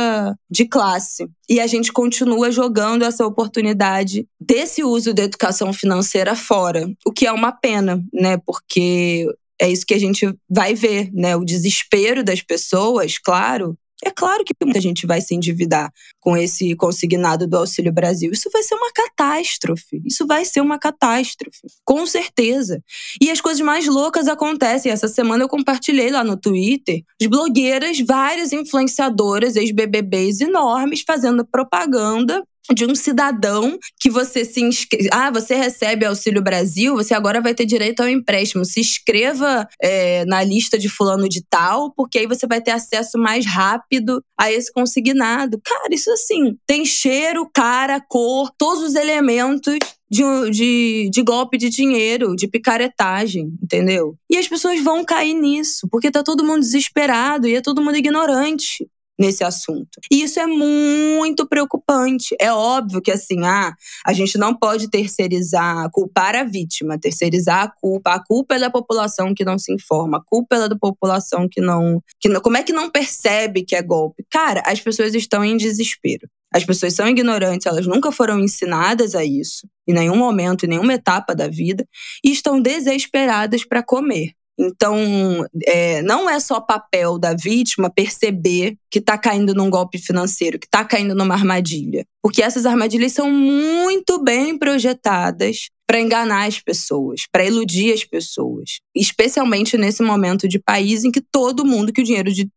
de classe. E a gente continua jogando essa oportunidade desse uso da educação financeira fora, o que é uma pena, né? Porque é isso que a gente vai ver, né? O desespero das pessoas, claro. É claro que muita gente vai se endividar com esse consignado do Auxílio Brasil. Isso vai ser uma catástrofe. Isso vai ser uma catástrofe. Com certeza. E as coisas mais loucas acontecem. Essa semana eu compartilhei lá no Twitter as blogueiras, várias influenciadoras, ex-BBBs enormes, fazendo propaganda de um cidadão que você se inscreve. Ah, você recebe Auxílio Brasil, você agora vai ter direito ao empréstimo. Se inscreva é, na lista de fulano de tal, porque aí você vai ter acesso mais rápido a esse consignado. Cara, isso assim, tem cheiro, cara, cor, todos os elementos de, de, de, golpe de dinheiro, de picaretagem, entendeu? E as pessoas vão cair nisso, porque tá todo mundo desesperado e é todo mundo ignorante nesse assunto. E isso é muito preocupante. É óbvio que assim, ah, a gente não pode terceirizar, culpar a vítima, terceirizar a culpa. A culpa é da população que não se informa, a culpa é da população que não, que não, como é que não percebe que é golpe? Cara, as pessoas estão em desespero. As pessoas são ignorantes, elas nunca foram ensinadas a isso, em nenhum momento, em nenhuma etapa da vida, e estão desesperadas para comer. Então, é, não é só papel da vítima perceber que está caindo num golpe financeiro, que está caindo numa armadilha. Porque essas armadilhas são muito bem projetadas para enganar as pessoas, para iludir as pessoas. Especialmente nesse momento de país em que todo mundo, que o dinheiro de,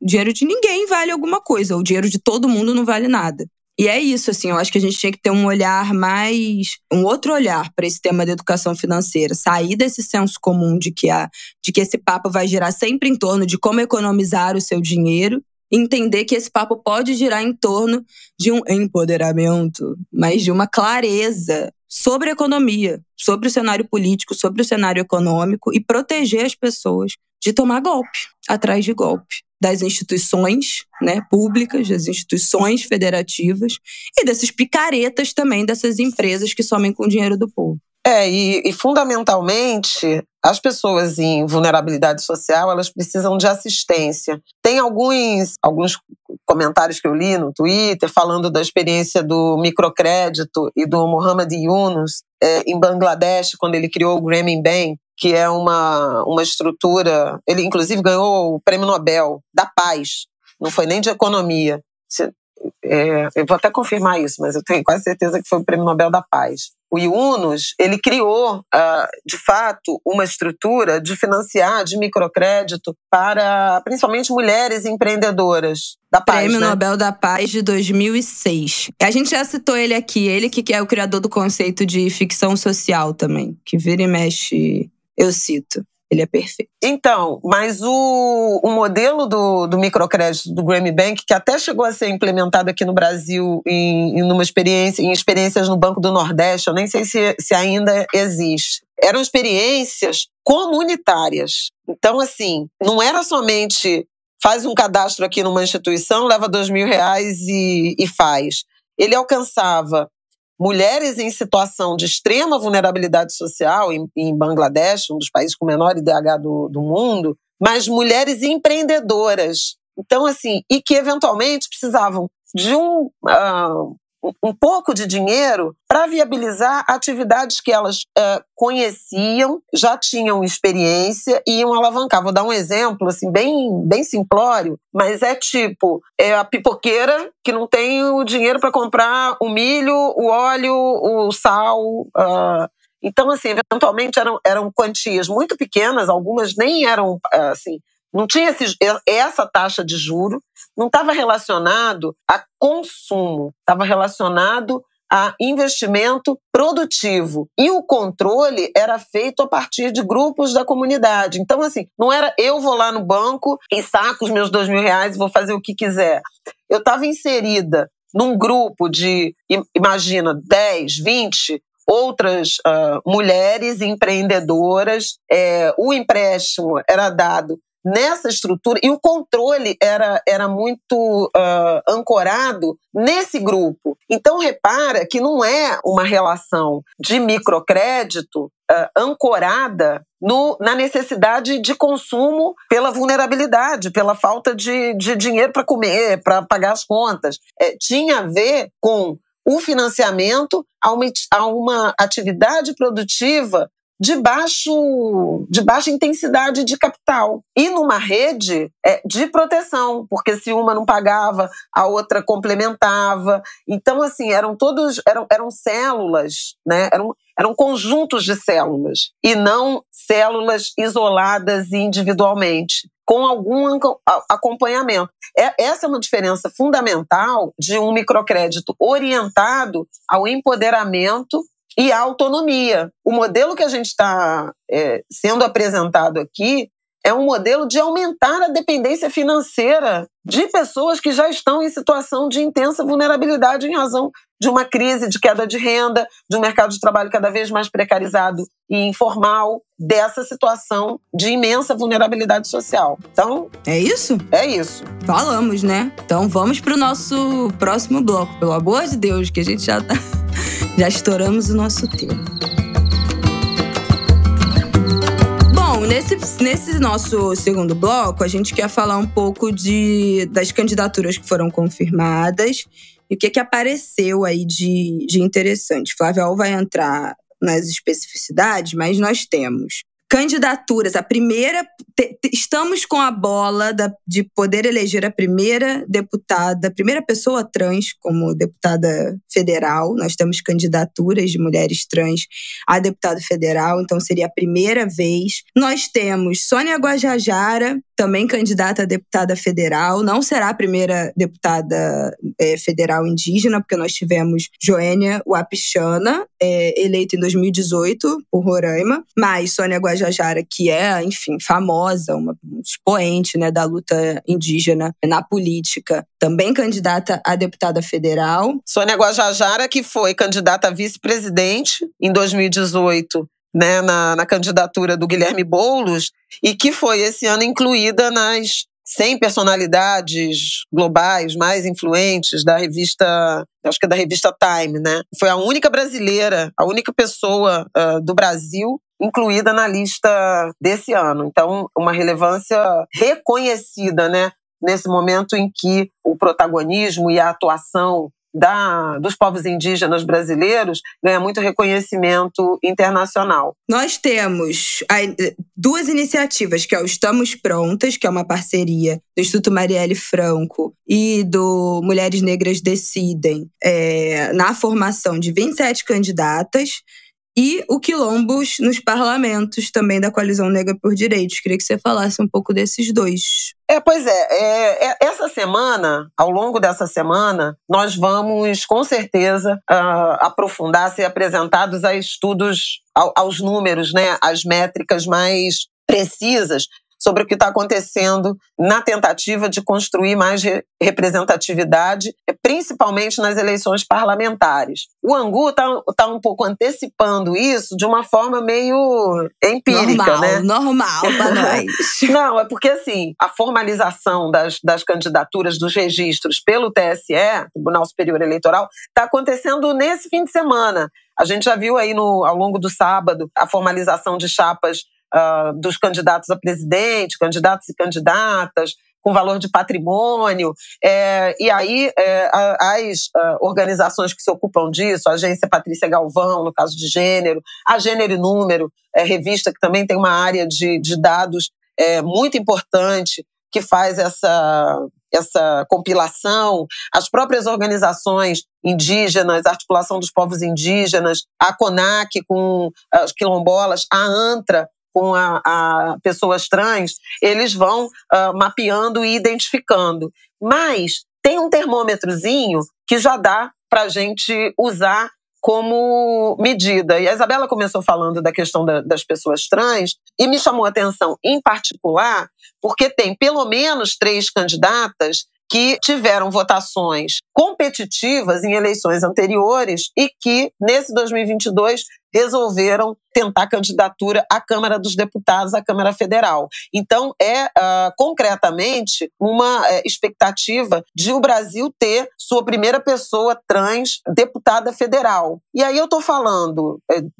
dinheiro de ninguém vale alguma coisa, o dinheiro de todo mundo não vale nada. E é isso, assim, eu acho que a gente tinha que ter um olhar mais. um outro olhar para esse tema da educação financeira. Sair desse senso comum de que, a, de que esse papo vai girar sempre em torno de como economizar o seu dinheiro. Entender que esse papo pode girar em torno de um empoderamento, mas de uma clareza sobre a economia, sobre o cenário político, sobre o cenário econômico e proteger as pessoas de tomar golpe atrás de golpe das instituições né, públicas, das instituições federativas e dessas picaretas também dessas empresas que somem com o dinheiro do povo. É, e, e, fundamentalmente, as pessoas em vulnerabilidade social, elas precisam de assistência. Tem alguns, alguns comentários que eu li no Twitter falando da experiência do microcrédito e do Mohamed Yunus é, em Bangladesh, quando ele criou o Grameen Bank, que é uma, uma estrutura. Ele, inclusive, ganhou o Prêmio Nobel da Paz, não foi nem de economia. É, eu vou até confirmar isso, mas eu tenho quase certeza que foi o Prêmio Nobel da Paz. O Yunus, ele criou, uh, de fato, uma estrutura de financiar de microcrédito para principalmente mulheres empreendedoras da paz. Prêmio né? Nobel da Paz de 2006. A gente já citou ele aqui, ele que é o criador do conceito de ficção social também, que vira e mexe eu cito. Ele é perfeito. Então, mas o, o modelo do, do microcrédito do Grammy Bank, que até chegou a ser implementado aqui no Brasil em, em, uma experiência, em experiências no Banco do Nordeste, eu nem sei se, se ainda existe. Eram experiências comunitárias. Então, assim, não era somente faz um cadastro aqui numa instituição, leva dois mil reais e, e faz. Ele alcançava mulheres em situação de extrema vulnerabilidade social, em, em Bangladesh, um dos países com menor IDH do, do mundo, mas mulheres empreendedoras. Então, assim, e que eventualmente precisavam de um, uh, um pouco de dinheiro para viabilizar atividades que elas uh, conheciam, já tinham experiência e iam alavancar. Vou dar um exemplo assim bem, bem simplório, mas é tipo é a pipoqueira que não tem o dinheiro para comprar o milho, o óleo, o sal. Uh, então, assim, eventualmente eram, eram quantias muito pequenas, algumas nem eram assim não tinha esse, essa taxa de juro, não estava relacionado a consumo, estava relacionado a investimento produtivo. E o controle era feito a partir de grupos da comunidade. Então, assim, não era eu vou lá no banco e saco os meus dois mil reais e vou fazer o que quiser. Eu estava inserida num grupo de, imagina, 10, 20 outras uh, mulheres empreendedoras. É, o empréstimo era dado nessa estrutura e o controle era, era muito uh, ancorado nesse grupo. Então, repara que não é uma relação de microcrédito uh, ancorada no, na necessidade de consumo pela vulnerabilidade, pela falta de, de dinheiro para comer, para pagar as contas. É, tinha a ver com o financiamento a uma, a uma atividade produtiva de, baixo, de baixa intensidade de capital. E numa rede é, de proteção, porque se uma não pagava, a outra complementava. Então, assim, eram todos, eram, eram células, né? Eram, eram conjuntos de células e não células isoladas individualmente, com algum acompanhamento. É, essa é uma diferença fundamental de um microcrédito orientado ao empoderamento e a autonomia. O modelo que a gente está é, sendo apresentado aqui é um modelo de aumentar a dependência financeira de pessoas que já estão em situação de intensa vulnerabilidade em razão de uma crise de queda de renda, de um mercado de trabalho cada vez mais precarizado e informal, dessa situação de imensa vulnerabilidade social. Então. É isso? É isso. Falamos, né? Então vamos para o nosso próximo bloco, pelo amor de Deus, que a gente já tá. Já estouramos o nosso tempo. Bom, nesse, nesse nosso segundo bloco, a gente quer falar um pouco de, das candidaturas que foram confirmadas e o que, que apareceu aí de, de interessante. Flávia vai entrar nas especificidades, mas nós temos candidaturas. A primeira. Te, estamos com a bola da, de poder eleger a primeira deputada, a primeira pessoa trans como deputada federal. Nós temos candidaturas de mulheres trans a deputada federal, então seria a primeira vez. Nós temos Sônia Guajajara, também candidata a deputada federal. Não será a primeira deputada é, federal indígena, porque nós tivemos Joênia Wapichana, é, eleita em 2018 por Roraima, mas Sônia Guajajara que é, enfim, famosa, uma expoente né, da luta indígena na política, também candidata a deputada federal. Sônia Guajajara, que foi candidata a vice-presidente em 2018 né, na, na, candidatura do Guilherme Boulos e que foi esse ano incluída nas 100 personalidades globais mais influentes da revista, acho que é da revista Time, né? Foi a única brasileira, a única pessoa uh, do Brasil incluída na lista desse ano. Então, uma relevância reconhecida, né? Nesse momento em que o protagonismo e a atuação da, dos povos indígenas brasileiros ganha muito reconhecimento internacional. Nós temos duas iniciativas, que é o Estamos Prontas, que é uma parceria do Instituto Marielle Franco e do Mulheres Negras Decidem, é, na formação de 27 candidatas e o quilombos nos parlamentos também da Coalizão Negra por Direitos. Queria que você falasse um pouco desses dois. É, pois é, é, é essa semana, ao longo dessa semana, nós vamos com certeza uh, aprofundar, ser apresentados a estudos, ao, aos números, né, as métricas mais precisas sobre o que está acontecendo na tentativa de construir mais re representatividade, principalmente nas eleições parlamentares. O Angu está tá um pouco antecipando isso de uma forma meio empírica, normal, né? Normal para nós. Não, é porque assim, a formalização das, das candidaturas, dos registros pelo TSE, Tribunal Superior Eleitoral, está acontecendo nesse fim de semana. A gente já viu aí no, ao longo do sábado a formalização de chapas uh, dos candidatos a presidente, candidatos e candidatas, com valor de patrimônio. É, e aí, é, as uh, organizações que se ocupam disso, a Agência Patrícia Galvão, no caso de gênero, a Gênero e Número, é, revista que também tem uma área de, de dados é, muito importante, que faz essa, essa compilação, as próprias organizações indígenas, a articulação dos povos indígenas, a CONAC com as quilombolas, a ANTRA com a, a pessoas trans, eles vão uh, mapeando e identificando. Mas tem um termômetrozinho que já dá para a gente usar como medida. E a Isabela começou falando da questão da, das pessoas trans e me chamou a atenção, em particular, porque tem pelo menos três candidatas que tiveram votações competitivas em eleições anteriores e que, nesse 2022, resolveram tentar candidatura à Câmara dos Deputados, à Câmara Federal. Então, é uh, concretamente uma uh, expectativa de o Brasil ter sua primeira pessoa trans deputada federal. E aí eu estou falando uh,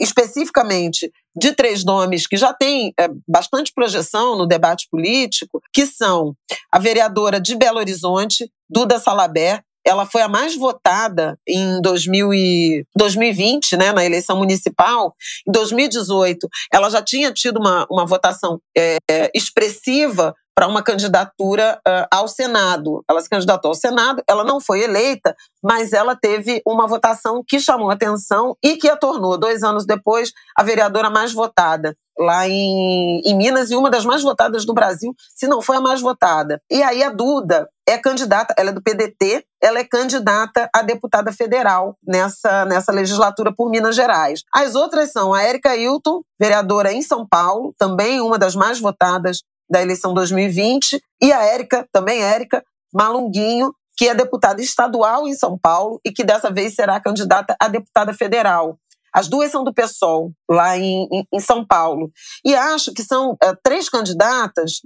especificamente de três nomes que já têm é, bastante projeção no debate político, que são a vereadora de Belo Horizonte, Duda Salabé, ela foi a mais votada em 2000 e 2020, né, na eleição municipal. Em 2018, ela já tinha tido uma, uma votação é, expressiva para uma candidatura uh, ao Senado. Ela se candidatou ao Senado, ela não foi eleita, mas ela teve uma votação que chamou atenção e que a tornou, dois anos depois, a vereadora mais votada lá em, em Minas e uma das mais votadas do Brasil, se não foi a mais votada. E aí a Duda é candidata, ela é do PDT, ela é candidata a deputada federal nessa, nessa legislatura por Minas Gerais. As outras são a Érica Hilton, vereadora em São Paulo, também uma das mais votadas da eleição 2020, e a Érica, também Érica Malunguinho, que é deputada estadual em São Paulo e que dessa vez será candidata a deputada federal. As duas são do PSOL, lá em, em, São Paulo. E acho que são é, três candidatas,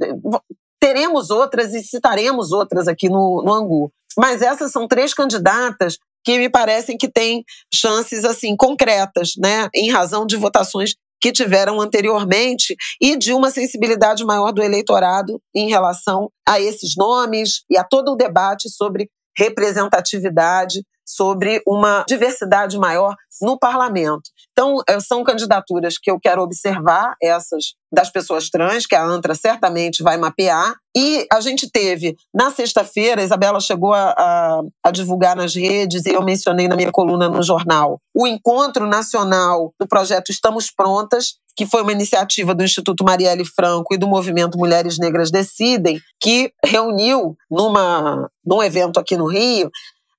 teremos outras e citaremos outras aqui no, no Angu. Mas essas são três candidatas que me parecem que têm chances assim concretas, né, em razão de votações que tiveram anteriormente e de uma sensibilidade maior do eleitorado em relação a esses nomes e a todo o debate sobre representatividade sobre uma diversidade maior no parlamento. Então, eh, são candidaturas que eu quero observar, essas das pessoas trans, que a ANTRA certamente vai mapear. E a gente teve, na sexta-feira, a Isabela chegou a, a, a, divulgar nas redes, e eu mencionei na minha coluna no jornal, o encontro nacional do projeto Estamos Prontas, que foi uma iniciativa do Instituto Marielle Franco e do movimento Mulheres Negras Decidem, que reuniu numa, num evento aqui no Rio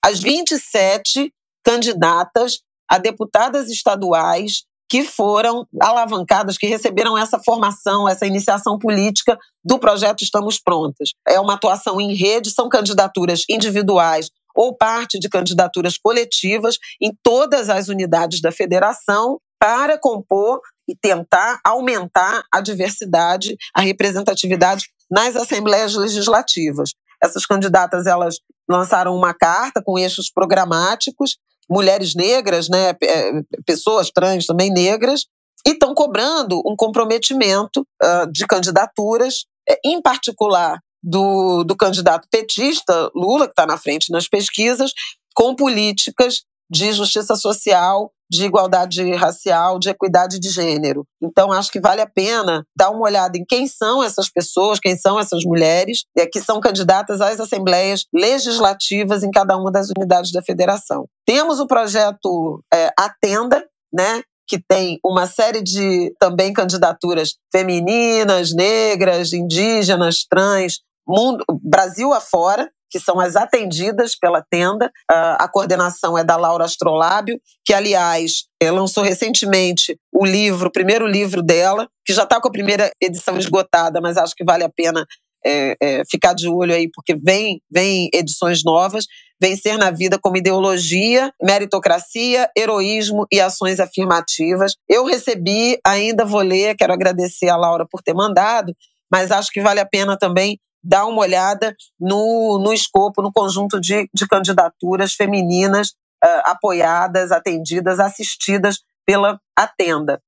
as 27 candidatas a deputadas estaduais que foram alavancadas, que receberam essa formação, essa iniciação política do projeto Estamos Prontas. É uma atuação em rede, são candidaturas individuais ou parte de candidaturas coletivas em todas as unidades da federação para compor e tentar aumentar a diversidade, a representatividade nas assembleias legislativas. Essas candidatas elas lançaram uma carta com eixos programáticos, mulheres negras, né, é, pessoas trans também negras, e estão cobrando um comprometimento uh, de candidaturas, é, em particular do, do candidato petista, Lula, que está na frente nas pesquisas, com políticas de justiça social de igualdade racial, de equidade de gênero. Então, acho que vale a pena dar uma olhada em quem são essas pessoas, quem são essas mulheres é, que são candidatas às assembleias legislativas em cada uma das unidades da federação. Temos o projeto é, Atenda, né, que tem uma série de também candidaturas femininas, negras, indígenas, trans, mundo, Brasil afora, que são as atendidas pela tenda. A coordenação é da Laura Astrolábio, que, aliás, eh, lançou recentemente o livro, o primeiro livro dela, que já está com a primeira edição esgotada, mas acho que vale a pena é, é, ficar de olho aí, porque vem, vem edições novas. Vencer na vida como ideologia, meritocracia, heroísmo e ações afirmativas. Eu recebi, ainda vou ler, quero agradecer a Laura por ter mandado, mas acho que vale a pena também dar uma olhada no, no escopo, no conjunto de, de candidaturas femininas uh, apoiadas, atendidas, assistidas pela Atenda.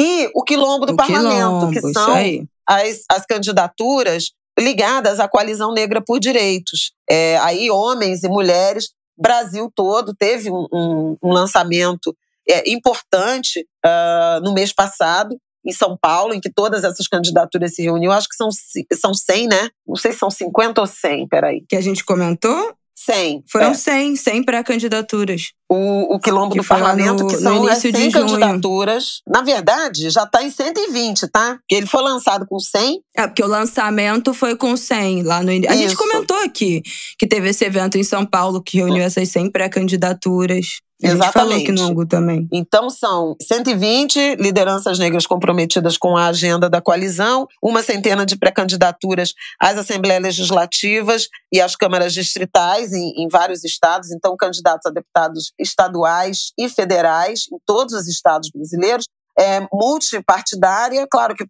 E o Quilombo do o Parlamento, quilombo, que são as, as candidaturas ligadas à Coalizão Negra por Direitos. É, aí, homens e mulheres, Brasil todo teve um, um, um lançamento é, importante uh, no mês passado, em São Paulo, em que todas essas candidaturas se reuniam. Acho que são, são 100, né? Não sei se são 50 ou 100, peraí. Que a gente comentou? 100. Foram é. 100, 100 pré-candidaturas. O, o quilombo que do parlamento, no, que são as 100 candidaturas. Na verdade, já está em 120, tá? Porque ele foi lançado com 100. É, porque o lançamento foi com 100 lá no início. A gente comentou aqui que teve esse evento em São Paulo que reuniu essas 100 pré-candidaturas. A gente Exatamente. falou aqui no Angu também. Então são 120 lideranças negras comprometidas com a agenda da coalizão, uma centena de pré-candidaturas às assembleias legislativas e às câmaras distritais em, em vários estados, então candidatos a deputados estaduais e federais em todos os estados brasileiros, é, multipartidária, claro que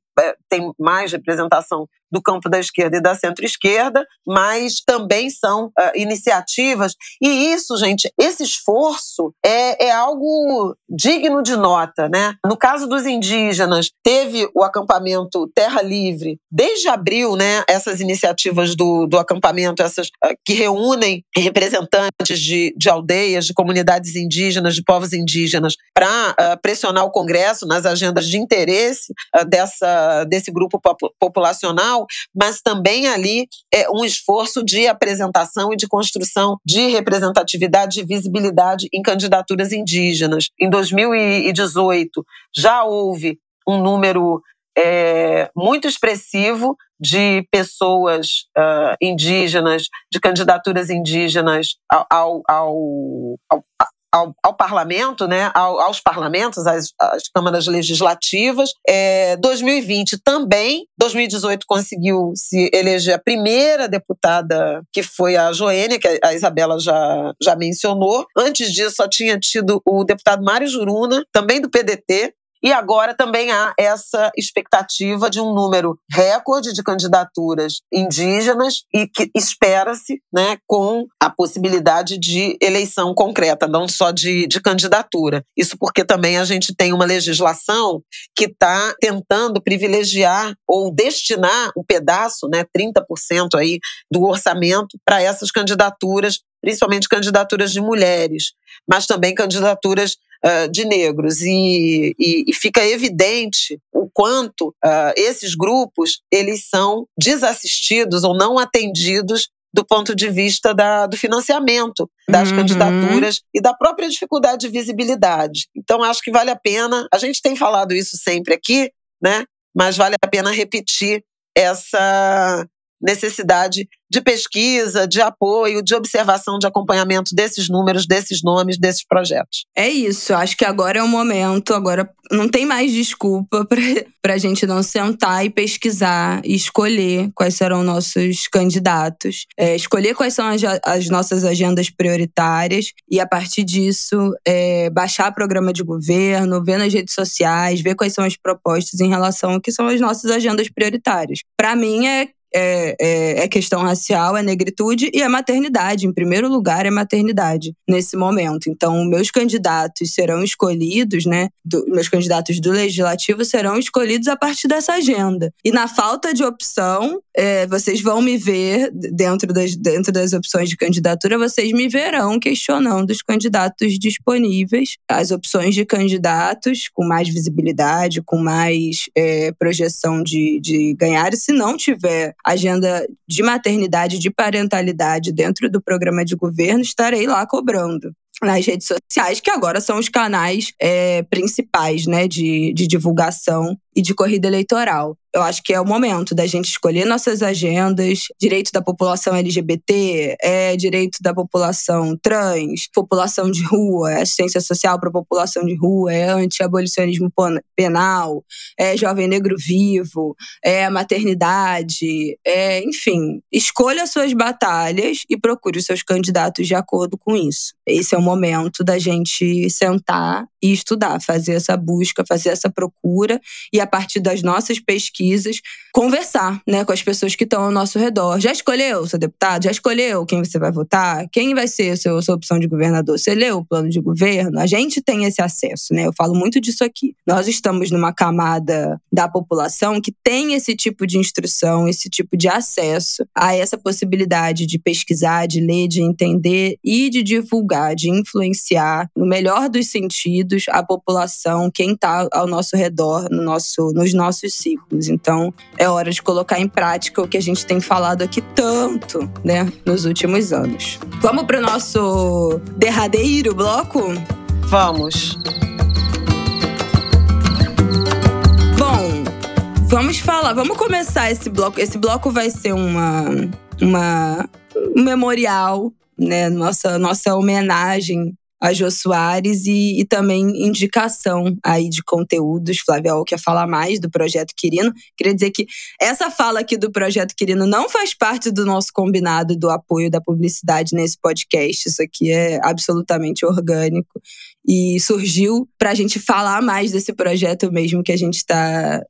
tem mais representação do campo da esquerda e da centro-esquerda, mas também são uh, iniciativas. E isso, gente, esse esforço é, é algo digno de nota. Né? No caso dos indígenas, teve o acampamento Terra Livre, desde abril, né, essas iniciativas do, do acampamento, essas uh, que reúnem representantes de, de aldeias, de comunidades indígenas, de povos indígenas, para uh, pressionar o Congresso nas agendas de interesse dessa, desse grupo populacional mas também ali é um esforço de apresentação e de construção de representatividade e visibilidade em candidaturas indígenas. Em 2018, já houve um número é, muito expressivo de pessoas uh, indígenas, de candidaturas indígenas ao, ao, ao, ao ao, parlamento, né, ao, aos parlamentos, às, às câmaras legislativas. É, 2020 também, 2018 conseguiu se eleger a primeira deputada, que foi a Joênia, que a Isabela já, já mencionou. Antes disso, só tinha tido o deputado Mário Juruna, também do PDT, e agora também há essa expectativa de um número recorde de candidaturas indígenas e que espera-se né, com a possibilidade de eleição concreta, não só de, de candidatura. Isso porque também a gente tem uma legislação que está tentando privilegiar ou destinar um pedaço, né, 30% aí, do orçamento para essas candidaturas, principalmente candidaturas de mulheres, mas também candidaturas uh, de negros e, e, e, fica evidente o quanto uh, esses grupos eles são desassistidos ou não atendidos do ponto de vista da, do financiamento das uhum. candidaturas e da própria dificuldade de visibilidade. Então, acho que vale a pena, a gente tem falado isso sempre aqui, né? Mas vale a pena repetir essa necessidade de pesquisa, de apoio, de observação, de acompanhamento desses números, desses nomes, desses projetos. É isso, acho que agora é o momento, agora não tem mais desculpa para a gente não sentar e pesquisar e escolher quais serão nossos candidatos, é, escolher quais são as, as, nossas agendas prioritárias e, a partir disso, é, baixar programa de governo, ver nas redes sociais, ver quais são as propostas em relação ao que são as nossas agendas prioritárias. Para mim, é é, é, é, questão racial, é negritude e é maternidade. Em primeiro lugar, é maternidade nesse momento. Então, meus candidatos serão escolhidos, né? Do, meus candidatos do legislativo serão escolhidos a partir dessa agenda. E na falta de opção, é, vocês vão me ver dentro das, dentro das opções de candidatura, vocês me verão questionando os candidatos disponíveis, as opções de candidatos com mais visibilidade, com mais é, projeção de, de ganhar. E se não tiver agenda de maternidade, de parentalidade dentro do programa de governo, estarei lá cobrando nas redes sociais, que agora são os canais é, principais né, de, de divulgação e de corrida eleitoral eu acho que é o momento da gente escolher nossas agendas. Direito da população LGBT, é direito da população trans, população de rua, é assistência social para população de rua, é anti-abolicionismo penal, é jovem negro vivo, é maternidade, é, enfim, escolha suas batalhas e procure os seus candidatos de acordo com isso. Esse é o momento da gente sentar e estudar, fazer essa busca, fazer essa procura e a partir das nossas pesquisas conversar, né, com as pessoas que estão ao nosso redor. Já escolheu seu deputado? Já escolheu quem você vai votar? Quem vai ser a sua, a sua opção de governador? Você leu o plano de governo? A gente tem esse acesso, né? Eu falo muito disso aqui. Nós estamos numa camada da população que tem esse tipo de instrução, esse tipo de acesso a essa possibilidade de pesquisar, de ler, de entender e de divulgar, de influenciar no melhor dos sentidos a população, quem está ao nosso redor, no nosso, nos nossos ciclos. Então, é hora de colocar em prática o que a gente tem falado aqui tanto, né, nos últimos anos. Vamos para o nosso derradeiro bloco? Vamos. Bom, vamos falar, vamos começar esse bloco. Esse bloco vai ser uma, uma um memorial, né, nossa nossa homenagem a Jô Soares e, e, também indicação aí de conteúdos. Flávia Al quer falar mais do Projeto Quirino. Queria dizer que essa fala aqui do Projeto Quirino não faz parte do nosso combinado do apoio da publicidade nesse podcast. Isso aqui é absolutamente orgânico e surgiu para a gente falar mais desse projeto mesmo que a gente está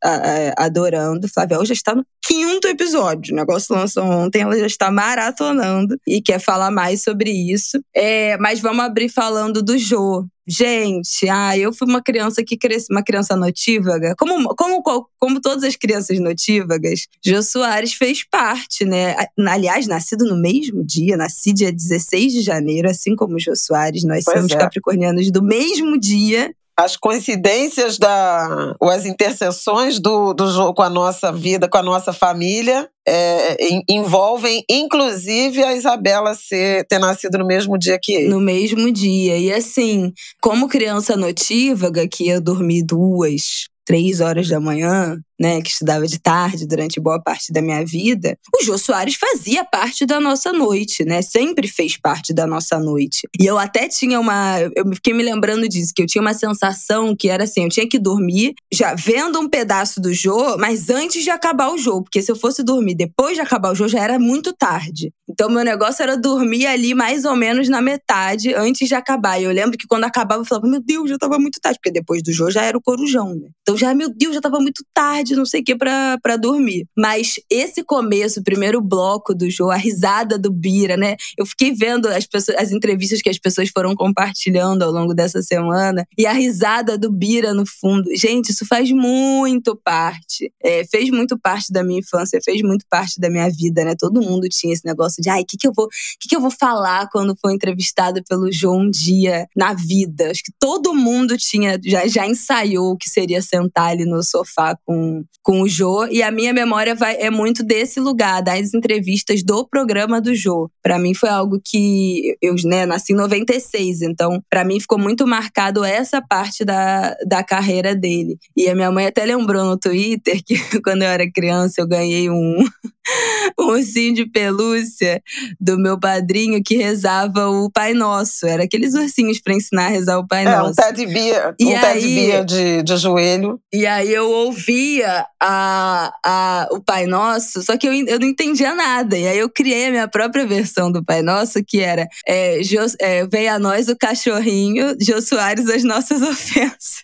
adorando. Flavel já está no quinto episódio. O negócio lançou ontem, ela já está maratonando e quer falar mais sobre isso. É, mas vamos abrir falando do Jô. Gente, ah, eu fui uma criança que cresci, uma criança notívaga. Como, como, como todas as crianças notívagas, Jô Soares fez parte, né? Aliás, nascido no mesmo dia, nasci dia 16 de janeiro, assim como Jô Soares. Nós pois somos é. capricornianos do mesmo dia as coincidências da, ou as interseções do, do jogo com a nossa vida, com a nossa família, é, envolvem inclusive a Isabela ser, ter nascido no mesmo dia que ele. No mesmo dia. E assim, como criança notívaga, que ia dormir duas, três horas da manhã, né, que estudava de tarde durante boa parte da minha vida, o Jô Soares fazia parte da nossa noite, né? Sempre fez parte da nossa noite. E eu até tinha uma. Eu fiquei me lembrando disso, que eu tinha uma sensação que era assim: eu tinha que dormir já vendo um pedaço do Jô, mas antes de acabar o jogo. Porque se eu fosse dormir depois de acabar o jogo, já era muito tarde. Então, meu negócio era dormir ali mais ou menos na metade, antes de acabar. E eu lembro que quando acabava, eu falava: meu Deus, já tava muito tarde. Porque depois do jogo já era o corujão, né? Então já, meu Deus, já tava muito tarde não sei o que pra dormir. Mas esse começo, o primeiro bloco do jogo, a risada do Bira, né? Eu fiquei vendo as, pessoas, as entrevistas que as pessoas foram compartilhando ao longo dessa semana e a risada do Bira no fundo. Gente, isso faz muito parte. É, fez muito parte da minha infância, fez muito parte da minha vida, né? Todo mundo tinha esse negócio de, ai, o que, que eu vou, que, que eu vou falar quando for entrevistado pelo João um dia na vida? Acho que todo mundo tinha, já, já ensaiou o que seria sentar ali no sofá com com, o Jô. E a minha memória vai, é muito desse lugar, das entrevistas do programa do Jô. Para mim foi algo que eu né, nasci em 96, então para mim ficou muito marcado essa parte da, da carreira dele. E a minha mãe até lembrou no Twitter que quando eu era criança eu ganhei um, um ursinho de pelúcia do meu padrinho que rezava o Pai Nosso. Era aqueles ursinhos para ensinar a rezar o Pai é, Nosso. Um Ted Bia, um Ted Bia de, de joelho. E aí eu ouvia a, a, o Pai Nosso, só que eu, eu não entendia nada. E aí eu criei a minha própria versão do Pai Nosso, que era é, é, Vem a nós o cachorrinho, Jô Soares as nossas ofensas.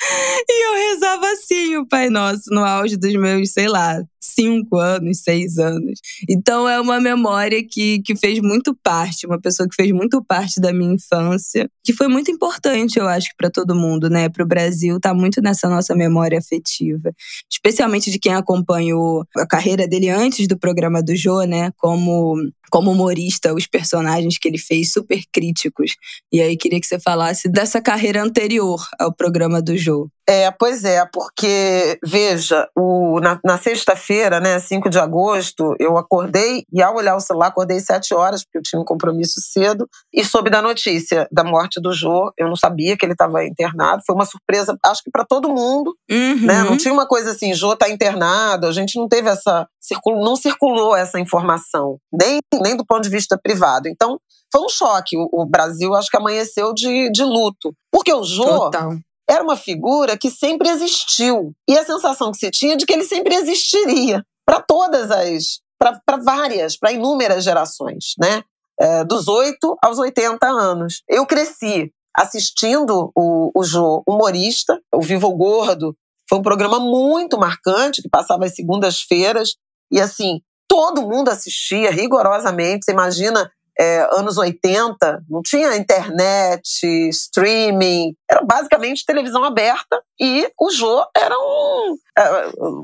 E eu rezava assim o Pai Nosso no auge dos meus, sei lá, cinco anos, seis anos. Então é uma memória que, que fez muito parte, uma pessoa que fez muito parte da minha infância, que foi muito importante, eu acho, para todo mundo, né? Para o Brasil, tá muito nessa nossa memória afetiva. Especialmente de quem acompanhou a carreira dele antes do programa do Jô, né? Como como humorista, os personagens que ele fez super críticos. E aí queria que você falasse dessa carreira anterior ao programa do Jô. É, pois é, porque, veja, o, na, na sexta-feira, né, 5 de agosto, eu acordei e ao olhar o celular, acordei sete horas, porque eu tinha um compromisso cedo, e soube da notícia da morte do Jô. Eu não sabia que ele estava internado, foi uma surpresa, acho que para todo mundo, uhum. né? Não tinha uma coisa assim, Jô está internado, a gente não teve essa, não circulou essa informação, nem, nem do ponto de vista privado. Então, foi um choque. O, o Brasil, acho que amanheceu de, de luto. Porque o Jô. Total era uma figura que sempre existiu. E a sensação que se tinha de que ele sempre existiria para todas as. para várias, para inúmeras gerações, né? É, dos 8 aos 80 anos. Eu cresci assistindo o, o Jô humorista, o Vivo Gordo. Foi um programa muito marcante, que passava às segundas-feiras. E assim, todo mundo assistia rigorosamente. Você imagina é, anos 80, não tinha internet, streaming, era basicamente televisão aberta e o Jô era um. É,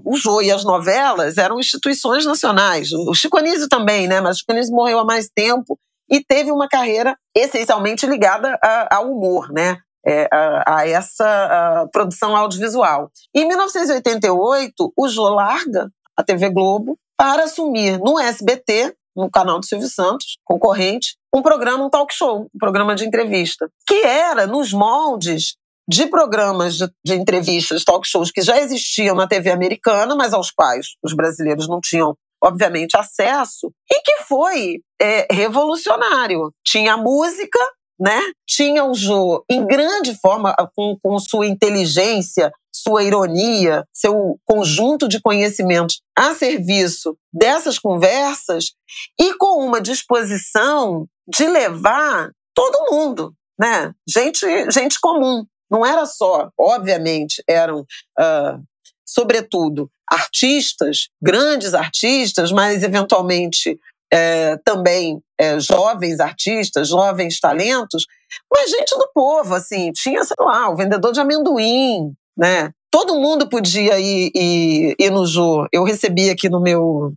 o Jô e as novelas eram instituições nacionais. O Chico Anísio também, né? Mas o Chico Anísio morreu há mais tempo e teve uma carreira essencialmente ligada ao humor, né? É, a, a, essa a produção audiovisual. Em 1988, o Jô larga a TV Globo para assumir no SBT no canal do Silvio Santos, concorrente, um programa, um talk show, um programa de entrevista, que era nos moldes de programas de, de entrevistas, talk shows que já existiam na TV americana, mas aos quais os brasileiros não tinham obviamente, acesso, e que foi é, revolucionário. Tinha música, né? Tinha o Jô em grande forma, com, com sua inteligência, sua ironia, seu conjunto de conhecimentos a serviço dessas conversas e com uma disposição de levar todo mundo, né? Gente, gente comum. Não era só, obviamente, eram, uh, sobretudo, artistas, grandes artistas, mas eventualmente é, também é, jovens artistas, jovens talentos, mas gente do povo, assim, tinha, sei lá, o vendedor de amendoim, né? Todo mundo podia ir, ir, ir no Jô. Eu recebi aqui no meu,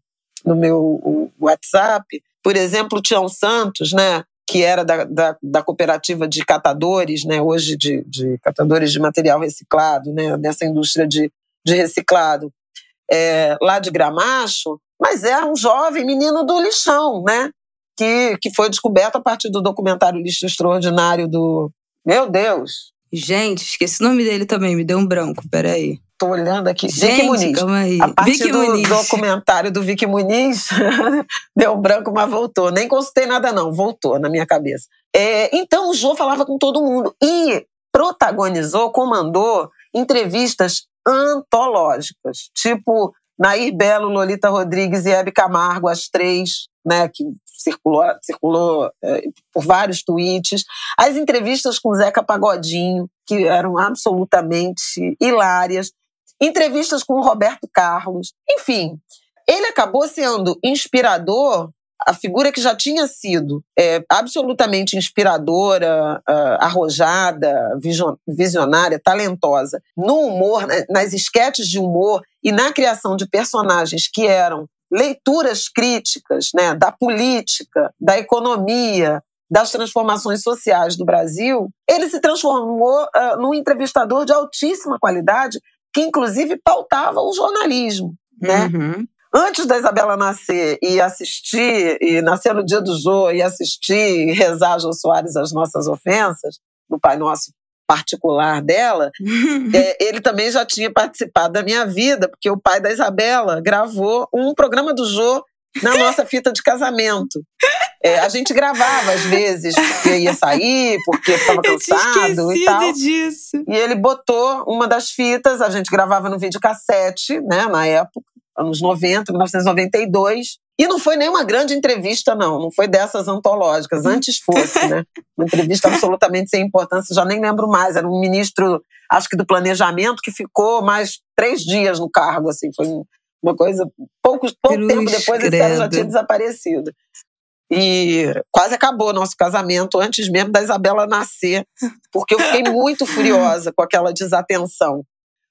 no meu WhatsApp, por exemplo, o Tião Santos, né? que era da, da, da, cooperativa de catadores, né, hoje de, de, catadores de material reciclado, né, nessa indústria de, de reciclado, é, lá de Gramacho, mas era um jovem menino do lixão, né, que, que foi descoberto a partir do documentário Lixo Extraordinário do. Meu Deus! Gente, esqueci o nome dele também, me deu um branco, peraí. Tô olhando aqui. Gente, Vicky Muniz. Calma aí. A partir Vicky do Muniz. documentário do Vicky Muniz, deu um branco, mas voltou. Nem consultei nada, não. Voltou na minha cabeça. É, então, o Jô falava com todo mundo. E protagonizou, comandou entrevistas antológicas. Tipo, Nair Belo, Lolita Rodrigues e Hebe Camargo, as três, né, que circulou, circulou é, por vários tweets. As entrevistas com Zeca Pagodinho, que eram absolutamente hilárias entrevistas com Roberto Carlos. Enfim, ele acabou sendo inspirador a figura que já tinha sido é, absolutamente inspiradora, uh, arrojada, visionária, talentosa no humor, nas esquetes de humor e na criação de personagens que eram leituras críticas né, da política, da economia, das transformações sociais do Brasil, ele se transformou uh, num entrevistador de altíssima qualidade que inclusive pautava o jornalismo, né? Uhum. Antes da Isabela nascer e assistir, e nascer no dia do Jô, e assistir e rezar Jô Soares as nossas ofensas, no Pai Nosso particular dela, é, ele também já tinha participado da minha vida, porque o pai da Isabela gravou um programa do Jô na nossa fita de casamento. É, a gente gravava às vezes, porque ia sair, porque estava cansado e tal. Disso. E ele botou uma das fitas, a gente gravava no videocassete, né, na época, anos 90, 1992. E não foi nenhuma grande entrevista, não. Não foi dessas antológicas. Antes fosse, né? Uma entrevista absolutamente sem importância, já nem lembro mais. Era um ministro, acho que do planejamento, que ficou mais três dias no cargo, assim. Foi uma coisa. Pouco, pouco Cruz, tempo depois esse cara já tinha desaparecido. E quase acabou nosso casamento antes mesmo da Isabela nascer, porque eu fiquei muito furiosa com aquela desatenção.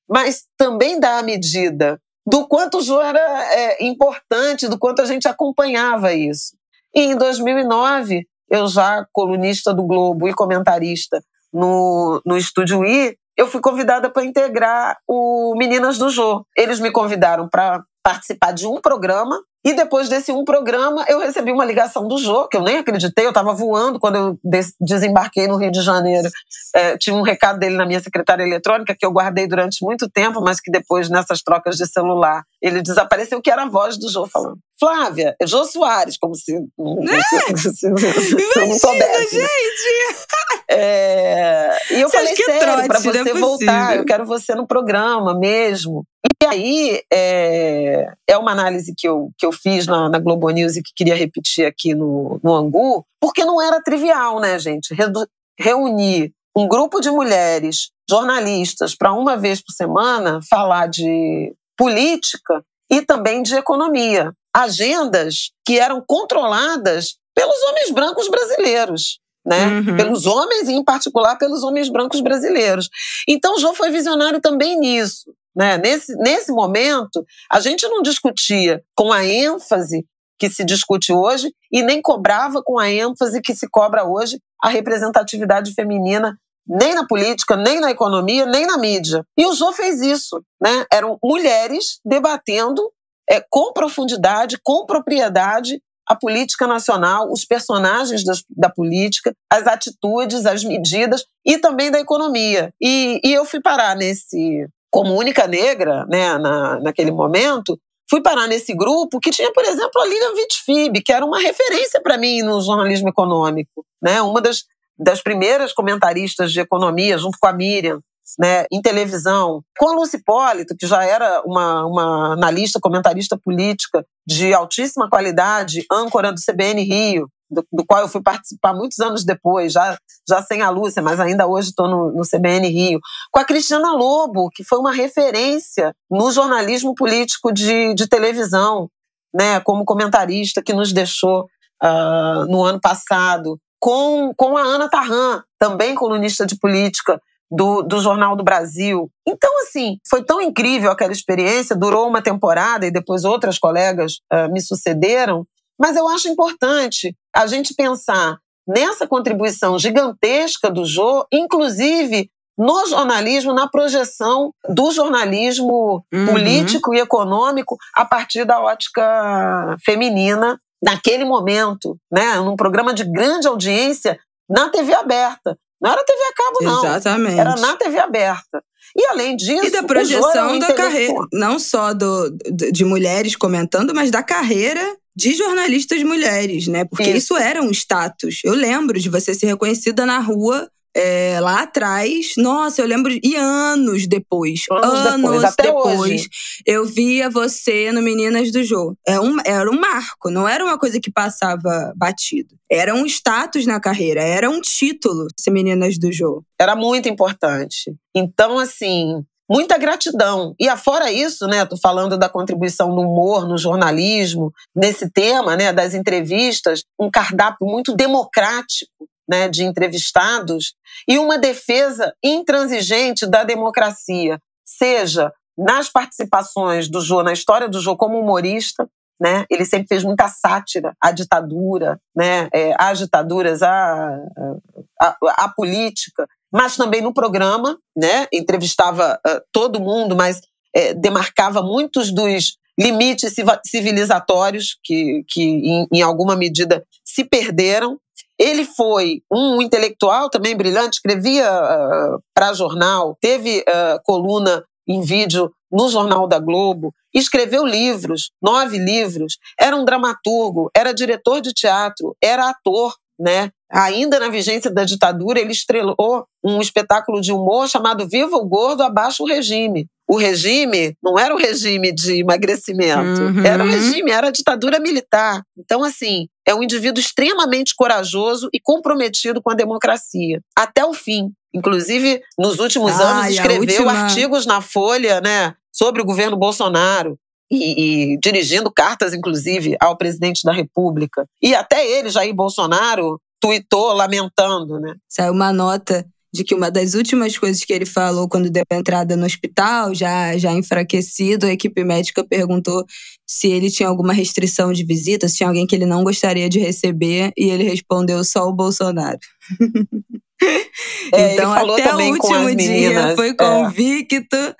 Mas também dá a medida do quanto o Jô era é, importante, do quanto a gente acompanhava isso. E em 2009, eu já colunista do Globo e comentarista no, no Estúdio I, eu fui convidada para integrar o Meninas do Jô. Eles me convidaram para participar de um programa e depois desse um programa, eu recebi uma ligação do Jô, que eu nem acreditei, eu estava voando quando eu desembarquei no Rio de Janeiro. É, tinha um recado dele na minha secretária eletrônica, que eu guardei durante muito tempo, mas que depois, nessas trocas de celular, ele desapareceu, que era a voz do Jô falando. Flávia, é Jô Soares, como se, é? se, se, se eu não soubesse. Né? gente! É, e eu Você falei, sério, para é você é voltar, eu quero você no programa mesmo. E aí, é, é uma análise que eu, que eu fiz na, na Globo News e que queria repetir aqui no, no Angu, porque não era trivial, né, gente? Reunir um grupo de mulheres jornalistas para uma vez por semana falar de política e também de economia. Agendas que eram controladas pelos homens brancos brasileiros. Né? Uhum. Pelos homens e, em particular, pelos homens brancos brasileiros. Então, João foi visionário também nisso. Né? Nesse, nesse momento, a gente não discutia com a ênfase que se discute hoje e nem cobrava com a ênfase que se cobra hoje a representatividade feminina nem na política, nem na economia, nem na mídia. E o Jô fez isso. Né? Eram mulheres debatendo é, com profundidade, com propriedade, a política nacional, os personagens das, da política, as atitudes, as medidas e também da economia. E, e eu fui parar nesse, como única negra, né, na, naquele momento, fui parar nesse grupo que tinha, por exemplo, a Lilian Vitfib, que era uma referência para mim no jornalismo econômico, né, uma das das primeiras comentaristas de economia, junto com a Miriam, né, em televisão, com a Lucy Polito, que já era uma, uma analista, comentarista política de altíssima qualidade, âncora do CBN Rio, do, do, qual eu fui participar muitos anos depois, já, já sem a Lúcia, mas ainda hoje estou no, no, CBN Rio, com a Cristiana Lobo, que foi uma referência no jornalismo político de, de televisão, né, como comentarista que nos deixou uh, no ano passado, com, com a Ana Tarran, também colunista de política, do, do Jornal do Brasil. Então, assim, foi tão incrível aquela experiência, durou uma temporada e depois outras colegas uh, me sucederam, mas eu acho importante a gente pensar nessa contribuição gigantesca do Jô, inclusive no jornalismo, na projeção do jornalismo uhum. político e econômico a partir da ótica feminina naquele momento, né, num programa de grande audiência na TV aberta. Não era TV a cabo, não. Exatamente. Era na TV aberta. E além disso. E da projeção da carreira, não só do, de mulheres comentando, mas da carreira de jornalistas mulheres, né? Porque isso. isso era um status. Eu lembro de você ser reconhecida na rua é, lá atrás, nossa, eu lembro, e anos depois, anos, anos depois, depois eu via você no Meninas do Jô. É um, era um marco, não era uma coisa que passava batido. Era um status na carreira, era um título ser Meninas do Jô. Era muito importante. Então, assim, muita gratidão. E afora isso, né, tô falando da contribuição do humor no jornalismo, nesse tema, né, das entrevistas, um cardápio muito democrático né, de entrevistados e uma defesa intransigente da democracia, seja nas participações do Jô, na história do Jô como humorista, né? Ele sempre fez muita sátira à ditadura, né? É, às ditaduras, à, à, à, política, mas também no programa, né? Entrevistava uh, todo mundo, mas é, demarcava muitos dos limites civilizatórios que, que em, em alguma medida se perderam ele foi um intelectual também brilhante, escrevia uh, para jornal, teve uh, coluna em vídeo no Jornal da Globo, escreveu livros, nove livros, era um dramaturgo, era diretor de teatro, era ator, né? Ainda na vigência da ditadura, ele estrelou um espetáculo de humor chamado Viva o Gordo, Abaixo o Regime. O regime não era o regime de emagrecimento, uhum. era o regime, era a ditadura militar. Então, assim, é um indivíduo extremamente corajoso e comprometido com a democracia, até o fim. Inclusive, nos últimos Ai, anos, escreveu última... artigos na Folha né, sobre o governo Bolsonaro. E, e, dirigindo cartas, inclusive, ao presidente da República. E até ele, Jair Bolsonaro, tuitou lamentando, né? Saiu uma nota de que uma das últimas coisas que ele falou quando deu a entrada no hospital, já, já enfraquecido, a equipe médica perguntou se ele tinha alguma restrição de visita, se tinha alguém que ele não gostaria de receber, e ele respondeu só o Bolsonaro. É, então, até o último dia foi é. convicto. É.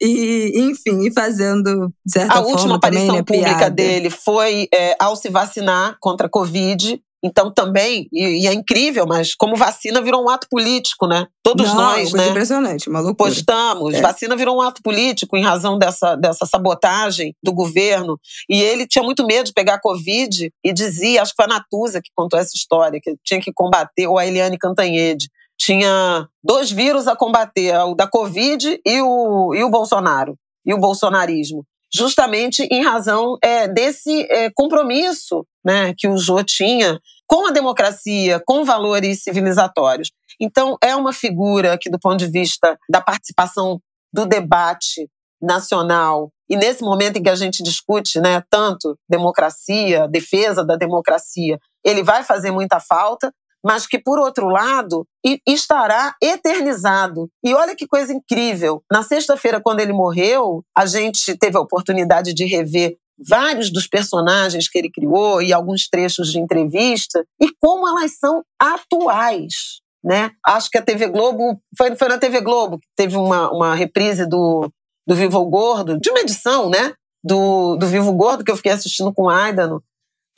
E, enfim, fazendo, de certa a forma, última aparição também, né, pública piada. dele foi é, ao se vacinar contra a Covid. Então também, e, e, é incrível, mas como vacina virou um ato político, né? Todos Não, nós, né? impressionante, uma loucura. Postamos, é. vacina virou um ato político em razão dessa, dessa sabotagem do governo. E ele tinha muito medo de pegar Covid e dizia, acho que foi a Natuza que contou essa história, que tinha que combater, ou a Eliane Cantanhede, tinha dois vírus a combater, o da Covid e o, e o Bolsonaro, e o bolsonarismo justamente em razão é, desse é, compromisso né, que o Jô tinha com a democracia, com valores civilizatórios. Então, é uma figura que, do ponto de vista da participação do debate nacional, e nesse momento em que a gente discute né, tanto democracia, defesa da democracia, ele vai fazer muita falta, mas que, por outro lado, estará eternizado. E olha que coisa incrível. Na sexta-feira, quando ele morreu, a gente teve a oportunidade de rever vários dos personagens que ele criou e alguns trechos de entrevista e como elas são atuais. Né? Acho que a TV Globo, foi, foi na TV Globo que teve uma, uma reprise do, do Vivo Gordo, de uma edição, né? Do, do Vivo Gordo, que eu fiquei assistindo com o Aidano.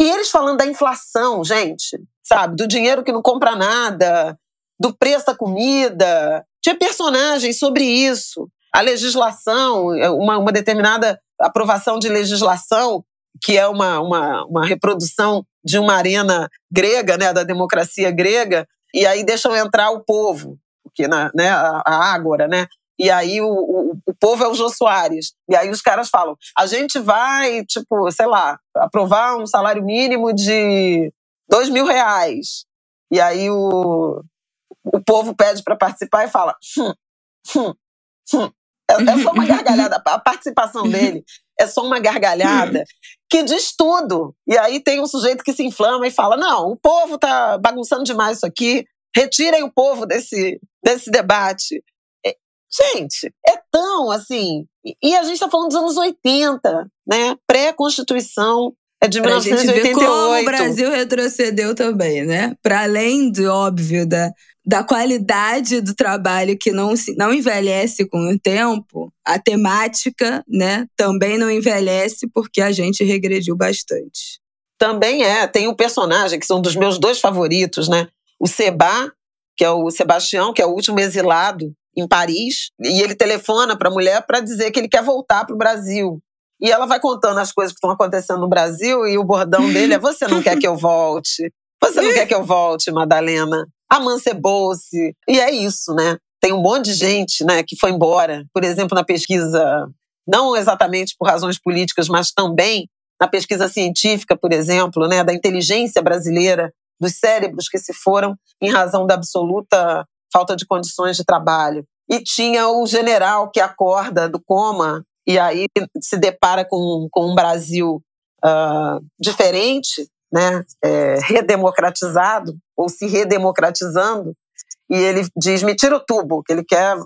E eles falando da inflação, gente sabe? Do dinheiro que não compra nada, do preço da comida. Tinha personagens sobre isso. A legislação, é, uma, uma determinada aprovação de legislação, que é uma, uma, uma reprodução de uma arena grega, né, da democracia grega, e aí deixam entrar o povo, porque na, né, a, a Ágora, né? E aí o, o, o, povo é o Jô Soares. E aí os caras falam: a gente vai, tipo, sei lá, aprovar um salário mínimo de dois mil reais. E aí o, o povo pede para participar e fala: hum, hum, hum. É, é só uma gargalhada. A participação dele é só uma gargalhada que diz tudo. E aí tem um sujeito que se inflama e fala: não, o povo tá bagunçando demais isso aqui. Retirem o povo desse, desse debate. Gente, é tão assim. E a gente está falando dos anos 80, né? Pré-constituição. É de pra 1988. Gente ver como o Brasil retrocedeu também, né? Para além do óbvio da, da qualidade do trabalho que não, não envelhece com o tempo, a temática, né, também não envelhece porque a gente regrediu bastante. Também é. Tem um personagem que são dos meus dois favoritos, né? O Seba, que é o Sebastião, que é o último exilado em Paris, e ele telefona para a mulher para dizer que ele quer voltar para o Brasil. E ela vai contando as coisas que estão acontecendo no Brasil, e o bordão dele é: Você não quer que eu volte? Você não quer que eu volte, Madalena? Amancebou-se. E é isso, né? Tem um monte de gente né, que foi embora. Por exemplo, na pesquisa, não exatamente por razões políticas, mas também na pesquisa científica, por exemplo, né, da inteligência brasileira, dos cérebros que se foram em razão da absoluta falta de condições de trabalho. E tinha o general que acorda do coma e aí se depara com, com um Brasil uh, diferente, né, é, redemocratizado, ou se redemocratizando, e ele diz: me tira o tubo, que ele quer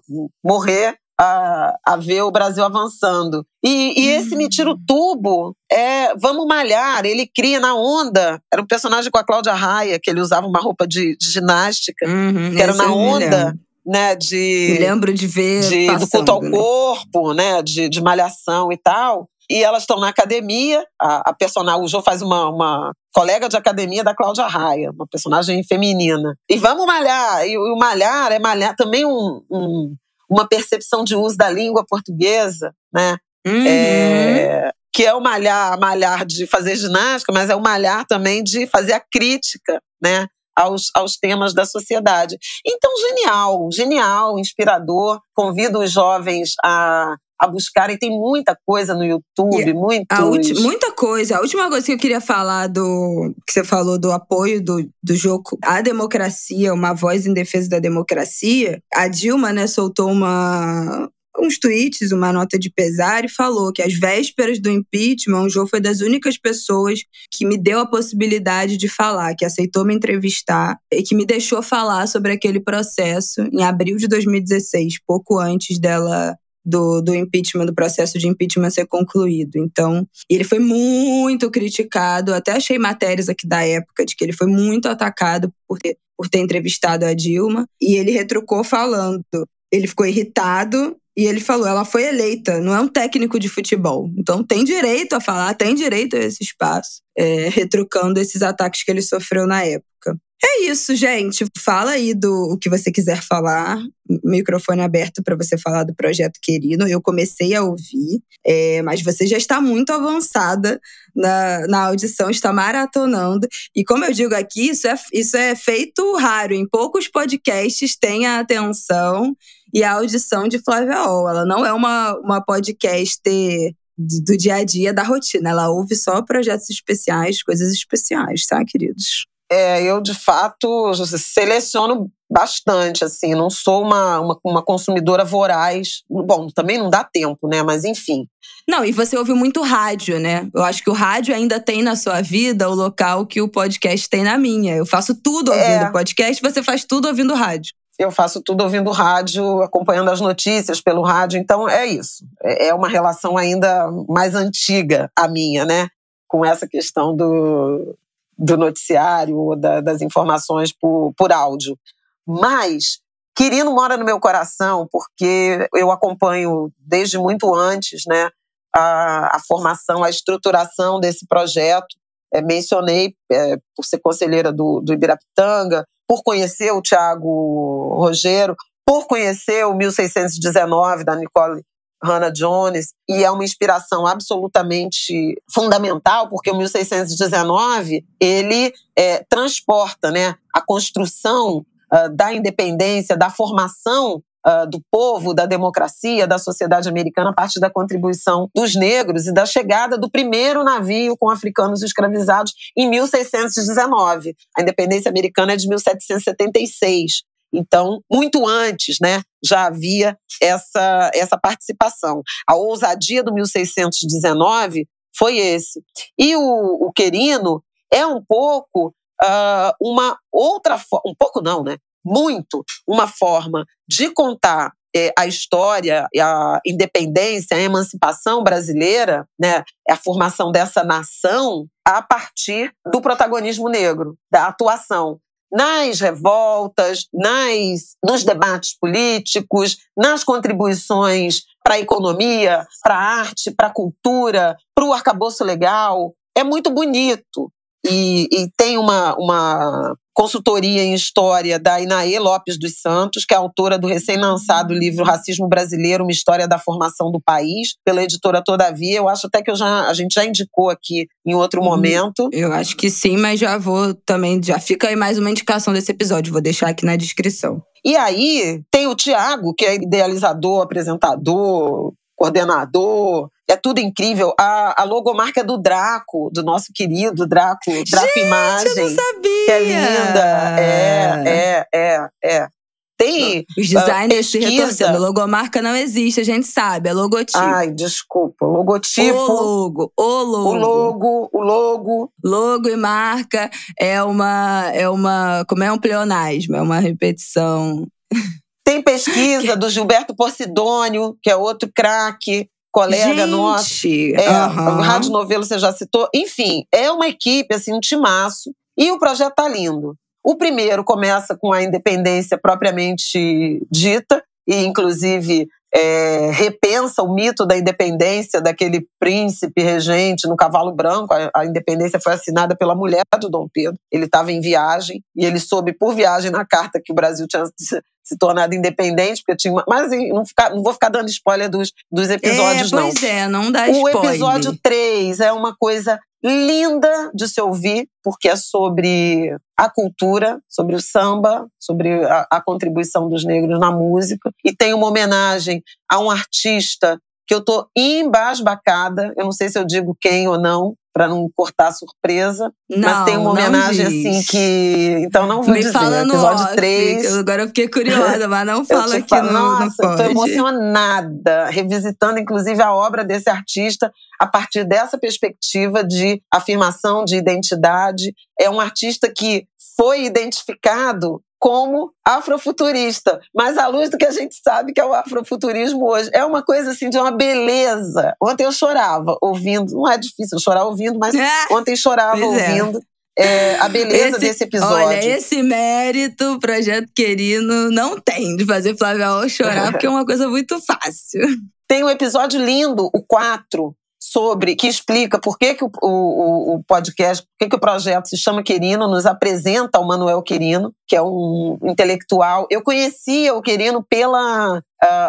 morrer a, a ver o Brasil avançando. E, e esse Me Tira o Tubo é Vamos Malhar, ele cria na onda. Era um personagem com a Cláudia Raia, que ele usava uma roupa de, de ginástica, uhum, que era na onda. Né, de, me lembro de ver de, passando, do culto ao né? corpo, né, de, de malhação e tal. E elas estão na academia. A, a personagem, o Jô faz uma, uma colega de academia da Cláudia Raia, uma personagem feminina. E vamos malhar. E o malhar é malhar também um, um uma percepção de uso da língua portuguesa, né? Uhum. É, que é o malhar, malhar de fazer ginástica, mas é o malhar também de fazer a crítica, né? Aos, aos temas da sociedade. Então, genial, genial, inspirador. Convido os jovens a, a buscarem. Tem muita coisa no YouTube, muitos... muita coisa. A última coisa que eu queria falar do que você falou do apoio do, do jogo à democracia, uma voz em defesa da democracia. A Dilma, né, soltou uma uns tweets, uma nota de pesar e falou que às vésperas do impeachment, o João foi das únicas pessoas que me deu a possibilidade de falar, que aceitou me entrevistar e que me deixou falar sobre aquele processo em abril de 2016, pouco antes dela do, do impeachment, do processo de impeachment ser concluído. Então, ele foi muito criticado, até achei matérias aqui da época de que ele foi muito atacado por ter, por ter entrevistado a Dilma, e ele retrucou falando. Ele ficou irritado e ele falou: ela foi eleita, não é um técnico de futebol. Então tem direito a falar, tem direito a esse espaço, é, retrucando esses ataques que ele sofreu na época. É isso, gente. Fala aí do o que você quiser falar. Microfone aberto para você falar do projeto querido. Eu comecei a ouvir, é, mas você já está muito avançada na, na audição, está maratonando. E como eu digo aqui, isso é, isso é feito raro. Em poucos podcasts tem a atenção e a audição de Flávia Ol. Ela não é uma, uma podcaster do dia a dia da rotina. Ela ouve só projetos especiais, coisas especiais, tá, queridos? É, eu de fato seleciono bastante, assim, não sou uma, uma, uma, consumidora voraz. Bom, também não dá tempo, né? Mas enfim. Não, e você ouve muito rádio, né? Eu acho que o rádio ainda tem na sua vida o local que o podcast tem na minha. Eu faço tudo ouvindo é. podcast, você faz tudo ouvindo rádio. Eu faço tudo ouvindo rádio, acompanhando as notícias pelo rádio, então é isso. É, é uma relação ainda mais antiga a minha, né? Com essa questão do, do noticiário ou da, das informações por, por áudio. Mas Quirino mora no meu coração porque eu acompanho desde muito antes né, a, a formação, a estruturação desse projeto. É, mencionei é, por ser conselheira do, do Ibirapitanga, por conhecer o Tiago Rogero, por conhecer o 1619 da Nicole Hannah Jones, e é uma inspiração absolutamente fundamental, porque o 1619 ele é, transporta né, a construção uh, da independência, da formação uh, do povo, da democracia, da sociedade americana, a partir da contribuição dos negros e da chegada do primeiro navio com africanos escravizados em 1619. A independência americana é de 1776. Então, muito antes, né, já havia essa, essa participação. A ousadia do 1619 foi esse. E o, o Querino é um pouco uh, uma outra um pouco não, né? Muito uma forma de contar é, a história, a independência, a emancipação brasileira, né, a formação dessa nação a partir do protagonismo negro, da atuação nas revoltas, nas, nos debates políticos, nas contribuições para a economia, para a arte, para a cultura, para o arcabouço legal. É muito bonito. E, e, tem uma, uma consultoria em história da Inaê Lopes dos Santos, que é autora do recém-lançado livro Racismo Brasileiro, uma história da formação do país, pela editora Todavia. Eu acho até que eu já, a gente já indicou aqui em outro uhum. momento. Eu acho que sim, mas já vou também, já fica aí mais uma indicação desse episódio, vou deixar aqui na descrição. E aí tem o Tiago, que é idealizador, apresentador, coordenador, é tudo incrível. A, a logomarca do Draco, do nosso querido Draco, Draco Gente, Imagem. Eu não sabia. Que é linda. É, é, é, é. Tem. Os designers uh, se retorcendo. Logomarca não existe, a gente sabe. É logotipo. Ai, desculpa. Logotipo. O logo. O logo. O logo. O logo. Logo e marca é uma. É uma. Como é um pleonasmo? É uma repetição. Tem pesquisa do Gilberto Porcidônio, que é outro craque colega Gente, nosso. É, uhum. Rádio Novelo você já citou. Enfim, é uma equipe, assim, um timaço. E o projeto tá lindo. O primeiro começa com a independência propriamente dita, e inclusive é, repensa o mito da independência daquele príncipe regente no cavalo branco. A, a independência foi assinada pela mulher do Dom Pedro. Ele estava em viagem e ele soube por viagem na carta que o Brasil tinha se tornado independente, porque tinha uma... Mas não, ficar, não vou ficar dando spoiler dos, dos episódios, é, não. Pois é, não dá spoiler. O episódio 3 é uma coisa linda de se ouvir, porque é sobre a cultura, sobre o samba, sobre a, a contribuição dos negros na música. E tem uma homenagem a um artista que eu tô embasbacada, eu não sei se eu digo quem ou não, para não cortar a surpresa. Não, mas tem uma homenagem assim que. Então não vou Me dizer. Fala no episódio off, 3. Agora eu fiquei curiosa, mas não fala aqui falo, no, Nossa, no Estou emocionada, revisitando inclusive a obra desse artista a partir dessa perspectiva de afirmação de identidade. É um artista que foi identificado como afrofuturista, mas à luz do que a gente sabe que é o afrofuturismo hoje. É uma coisa assim de uma beleza. Ontem eu chorava ouvindo, não é difícil chorar ouvindo, mas ontem chorava é. ouvindo. É, a beleza esse, desse episódio. Olha, esse mérito o Projeto Querino não tem de fazer Flávia chorar, porque é uma coisa muito fácil. Tem um episódio lindo, o 4, sobre que explica por que, que o, o, o podcast, por que, que o projeto se chama Querino, nos apresenta o Manuel Querino, que é um intelectual. Eu conhecia o Querino pela uh,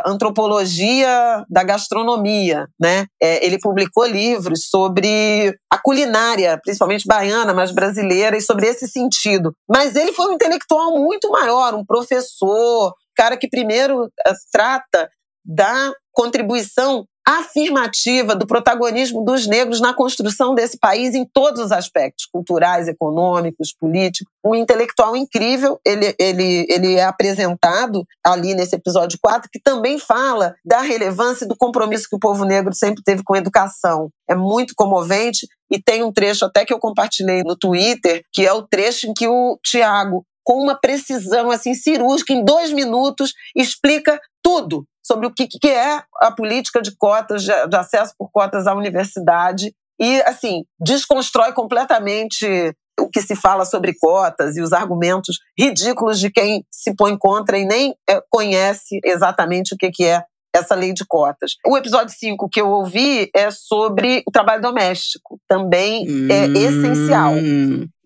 antropologia da gastronomia, né? É, ele publicou livros sobre a culinária, principalmente baiana, mas brasileira, e sobre esse sentido. Mas ele foi um intelectual muito maior, um professor, cara que primeiro uh, trata da contribuição afirmativa do protagonismo dos negros na construção desse país em todos os aspectos, culturais, econômicos, políticos. Um intelectual incrível, ele, ele, ele é apresentado ali nesse episódio 4, que também fala da relevância do compromisso que o povo negro sempre teve com a educação. É muito comovente e tem um trecho até que eu compartilhei no Twitter, que é o trecho em que o Tiago com uma precisão assim cirúrgica, em dois minutos, explica tudo sobre o que, que é a política de cotas, de, acesso por cotas à universidade, e, assim, desconstrói completamente o que se fala sobre cotas e os argumentos ridículos de quem se põe contra e nem é, conhece exatamente o que é essa lei de cotas. O episódio 5 que eu ouvi é sobre o trabalho doméstico. Também hum. é essencial.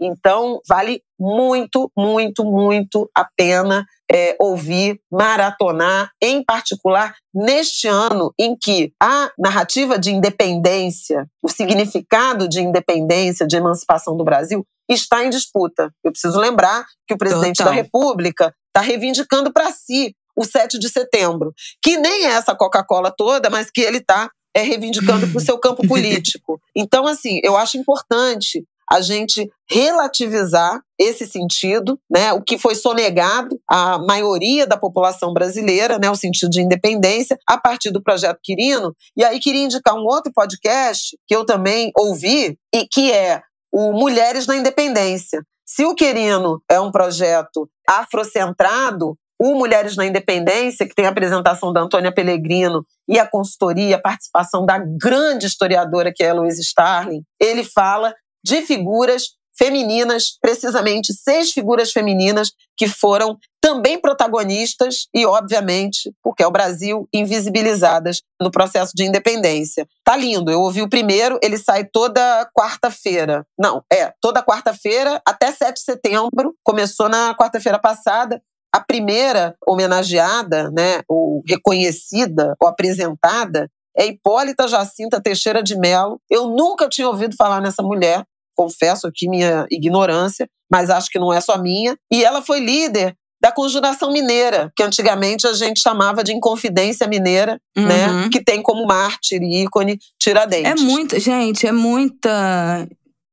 Então, vale muito, muito, muito a pena é, ouvir, maratonar, em particular neste ano em que a narrativa de independência, o significado de independência, de emancipação do Brasil, está em disputa. Eu preciso lembrar que o presidente Total. da República está reivindicando para si o 7 de setembro, que nem é essa Coca-Cola toda, mas que ele está é, reivindicando para o seu campo político. Então, assim, eu acho importante a gente relativizar esse sentido, né, o que foi sonegado à maioria da população brasileira, né, o sentido de independência, a partir do projeto Quirino. E aí queria indicar um outro podcast que eu também ouvi e que é o Mulheres na Independência. Se o Quirino é um projeto afrocentrado, o Mulheres na Independência, que tem a apresentação da Antônia Pellegrino e a consultoria, a participação da grande historiadora que é a Louise Starling, ele fala de figuras femininas, precisamente seis figuras femininas que foram também protagonistas e, obviamente, porque é o Brasil, invisibilizadas no processo de independência. Tá lindo. Eu ouvi o primeiro, ele sai toda quarta-feira. Não, é, toda quarta-feira até 7 de setembro. Começou na quarta-feira passada. A primeira homenageada, né, ou reconhecida ou apresentada é Hipólita Jacinta Teixeira de Mello. Eu nunca tinha ouvido falar nessa mulher confesso aqui minha ignorância, mas acho que não é só minha. E ela foi líder da Conjuração Mineira, que antigamente a gente chamava de Inconfidência Mineira, né? uhum. né? Que tem como mártir e ícone Tiradentes. É muita, gente, é muita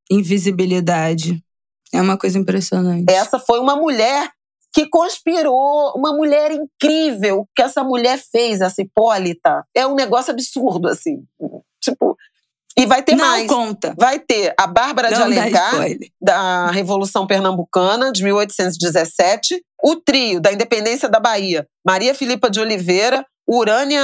invisibilidade. É uma coisa impressionante. Essa foi uma mulher que conspirou, uma mulher incrível que essa mulher fez, essa Hipólita. É um negócio absurdo, assim. Tipo, e vai ter não mais. conta. Vai ter a Bárbara não de Alencar, da Revolução Pernambucana, de 1817. O trio da Independência da Bahia, Maria Filipa de Oliveira, Urânia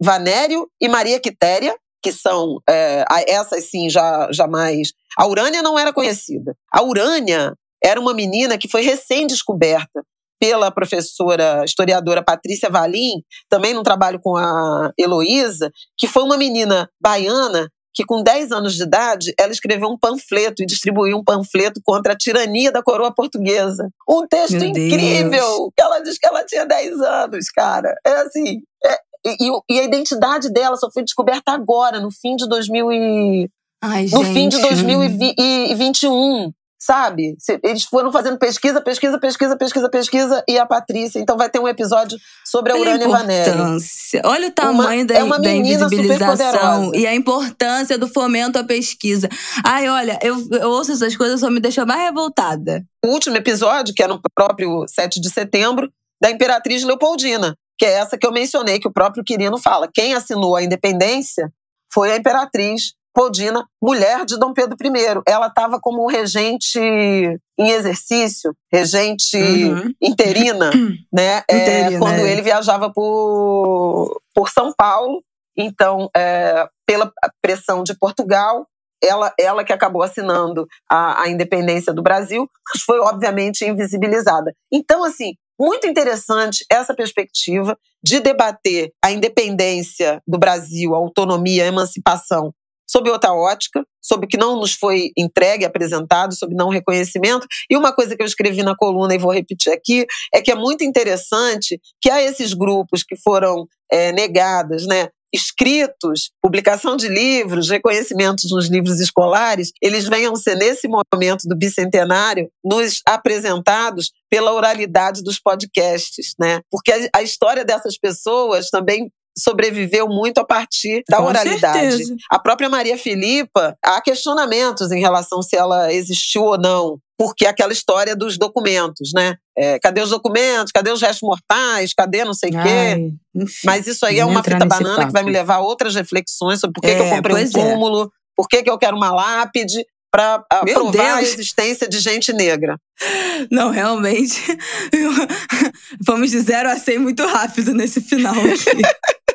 Vanério e Maria Quitéria, que são é, essas sim já, já mais. A Urânia não era conhecida. A Urânia era uma menina que foi recém-descoberta pela professora historiadora Patrícia Valim, também num trabalho com a Heloísa, que foi uma menina baiana que com 10 anos de idade ela escreveu um panfleto e distribuiu um panfleto contra a tirania da coroa portuguesa. Um texto Meu incrível! Deus. Ela diz que ela tinha 10 anos, cara. É assim. É, e, e, a identidade dela só foi descoberta agora, no fim de 2000 e, Ai, no gente. fim de 2021 sabe? Eles foram fazendo pesquisa, pesquisa, pesquisa, pesquisa, pesquisa e a Patrícia. Então vai ter um episódio sobre a Urânia Vanelli. Olha o tamanho uma, da, é uma da invisibilização e a importância do fomento à pesquisa. Ai, olha, eu, eu ouço essas coisas só me deixa mais revoltada. O último episódio, que é no próprio 7 de setembro, da Imperatriz Leopoldina, que é essa que eu mencionei, que o próprio Quirino fala. Quem assinou a independência foi a Imperatriz Leopoldina, mulher de Dom Pedro I. Ela estava como regente em exercício, regente uhum. interina, né? É, quando é. ele viajava por, por São Paulo. Então, é, pela pressão de Portugal, ela, ela que acabou assinando a, a independência do Brasil, mas foi obviamente invisibilizada. Então, assim, muito interessante essa perspectiva de debater a independência do Brasil, a autonomia, a emancipação sob outra ótica, sobre o que não nos foi entregue, apresentado, sob não reconhecimento. E uma coisa que eu escrevi na coluna e vou repetir aqui é que é muito interessante que há esses grupos que foram é, negados, né? escritos, publicação de livros, reconhecimentos nos livros escolares, eles venham ser, nesse momento do bicentenário, nos apresentados pela oralidade dos podcasts, né? Porque a história dessas pessoas também sobreviveu muito a partir da Com oralidade. Certeza. A própria Maria Filipa, há questionamentos em relação se ela existiu ou não, porque aquela história dos documentos, né? É, cadê os documentos? Cadê os restos mortais? Cadê não sei o quê? Mas isso aí é uma fita banana papo. que vai me levar a outras reflexões sobre por que, é, que eu é, comprei um é. túmulo, é. por que, que eu quero uma lápide para provar Deus. a existência de gente negra. Não, realmente. Vamos de zero a cem muito rápido nesse final aqui.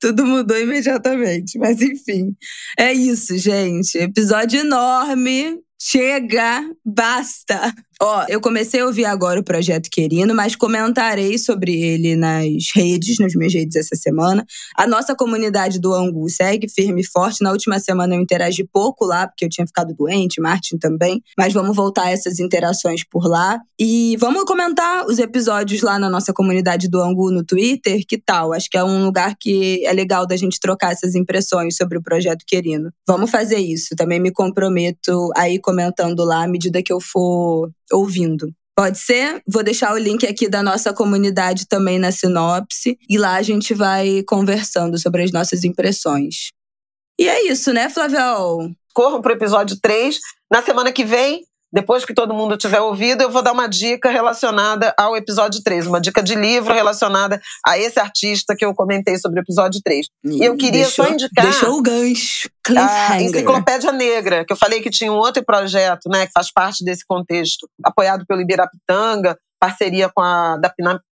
tudo mudou imediatamente. Mas enfim, é isso, gente. Episódio enorme. Chega, basta. Ó, eu comecei a ouvir agora o Projeto Querino, mas comentarei sobre ele nas redes, nas minhas redes essa semana. A nossa comunidade do Angu segue firme e forte. Na última semana eu interagi pouco lá, porque eu tinha ficado doente, Martin também. Mas vamos voltar a essas interações por lá. E vamos comentar os episódios lá na nossa comunidade do Angu no Twitter. Que tal? Acho que é um lugar que é legal da gente trocar essas impressões sobre o Projeto Querino. Vamos fazer isso. Também me comprometo a ir comentando lá à medida que eu for ouvindo. Pode ser? Vou deixar o link aqui da nossa comunidade também na sinopse e lá a gente vai conversando sobre as nossas impressões. E é isso, né, Flavel? Corram pro episódio 3. Na semana que vem, depois que todo mundo tiver ouvido, eu vou dar uma dica relacionada ao episódio 3, uma dica de livro relacionada a esse artista que eu comentei sobre o episódio 3. E eu queria deixou, só indicar. Deixou o gancho. A Enciclopédia Negra, que eu falei que tinha um outro projeto, né, que faz parte desse contexto, apoiado pelo Ibirapitanga, parceria com a da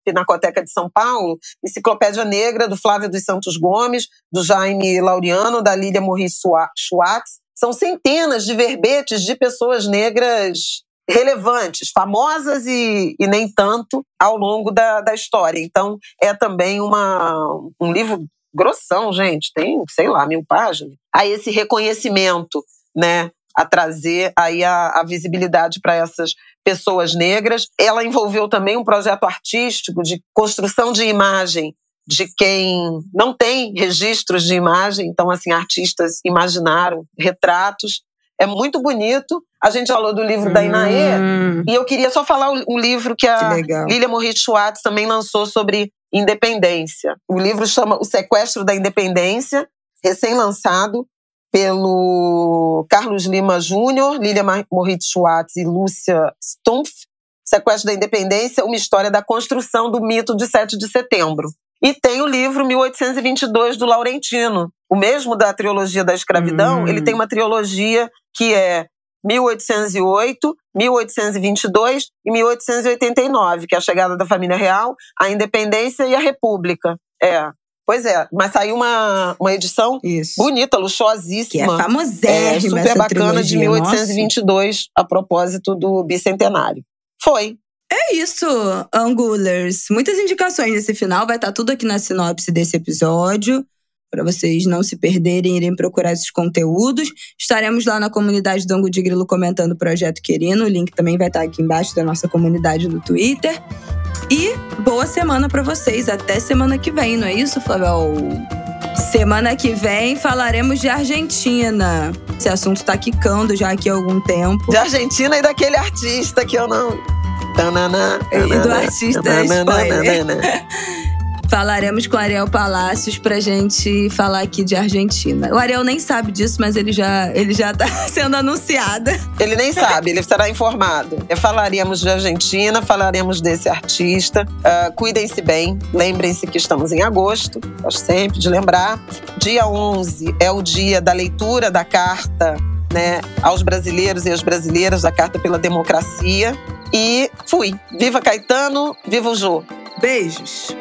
Pinacoteca de São Paulo, Enciclopédia Negra, do Flávio dos Santos Gomes, do Jaime Laureano, da Lília Morris Schwartz, são centenas de verbetes de pessoas negras relevantes, famosas e, e nem tanto ao longo da, da história. Então, é também uma, um livro grossão, gente, tem, sei lá, mil páginas. Aí esse reconhecimento, né, a trazer aí a, a visibilidade para essas pessoas negras. Ela envolveu também um projeto artístico de construção de imagem de quem não tem registros de imagem, então assim artistas imaginaram retratos. É muito bonito. A gente falou do livro hum. da Inaê e eu queria só falar o, o livro que a que Lilia Moritz Schwartz também lançou sobre independência. O livro chama O Sequestro da Independência, recém-lançado pelo Carlos Lima Júnior, Lilia Moritz Schwartz e Lúcia Stumpf. Sequestro da Independência, uma história da construção do mito de 7 de setembro. E tem o livro 1822 do Laurentino, o mesmo da trilogia da escravidão. Hum. Ele tem uma trilogia que é 1808, 1822 e 1889, que é a chegada da família real, a independência e a república. É. Pois é, mas saiu uma, uma edição Isso. bonita, luxuosíssima. Que é famosérrima. É, super bacana trilogia, de 1822, nossa. a propósito do bicentenário. Foi. É isso, Angulers. Muitas indicações nesse final, vai estar tudo aqui na sinopse desse episódio. Para vocês não se perderem, irem procurar esses conteúdos. Estaremos lá na comunidade do Angu de Grilo comentando o projeto Querino. O link também vai estar aqui embaixo da nossa comunidade no Twitter. E boa semana para vocês. Até semana que vem, não é isso, Flávio? Semana que vem falaremos de Argentina. Esse assunto tá quicando já aqui há algum tempo. De Argentina e daquele artista que eu não e do artista spoiler. Falaremos com o Ariel Palácios pra gente falar aqui de Argentina. O Ariel nem sabe disso, mas ele já, ele já tá sendo anunciado. Ele nem sabe, ele estará informado. Falaremos de Argentina, falaremos desse artista. Uh, Cuidem-se bem, lembrem-se que estamos em agosto, gosto sempre de lembrar. Dia 11 é o dia da leitura da carta né, aos brasileiros e às brasileiras da Carta pela Democracia. E fui. Viva Caetano, viva o Jô. Beijos.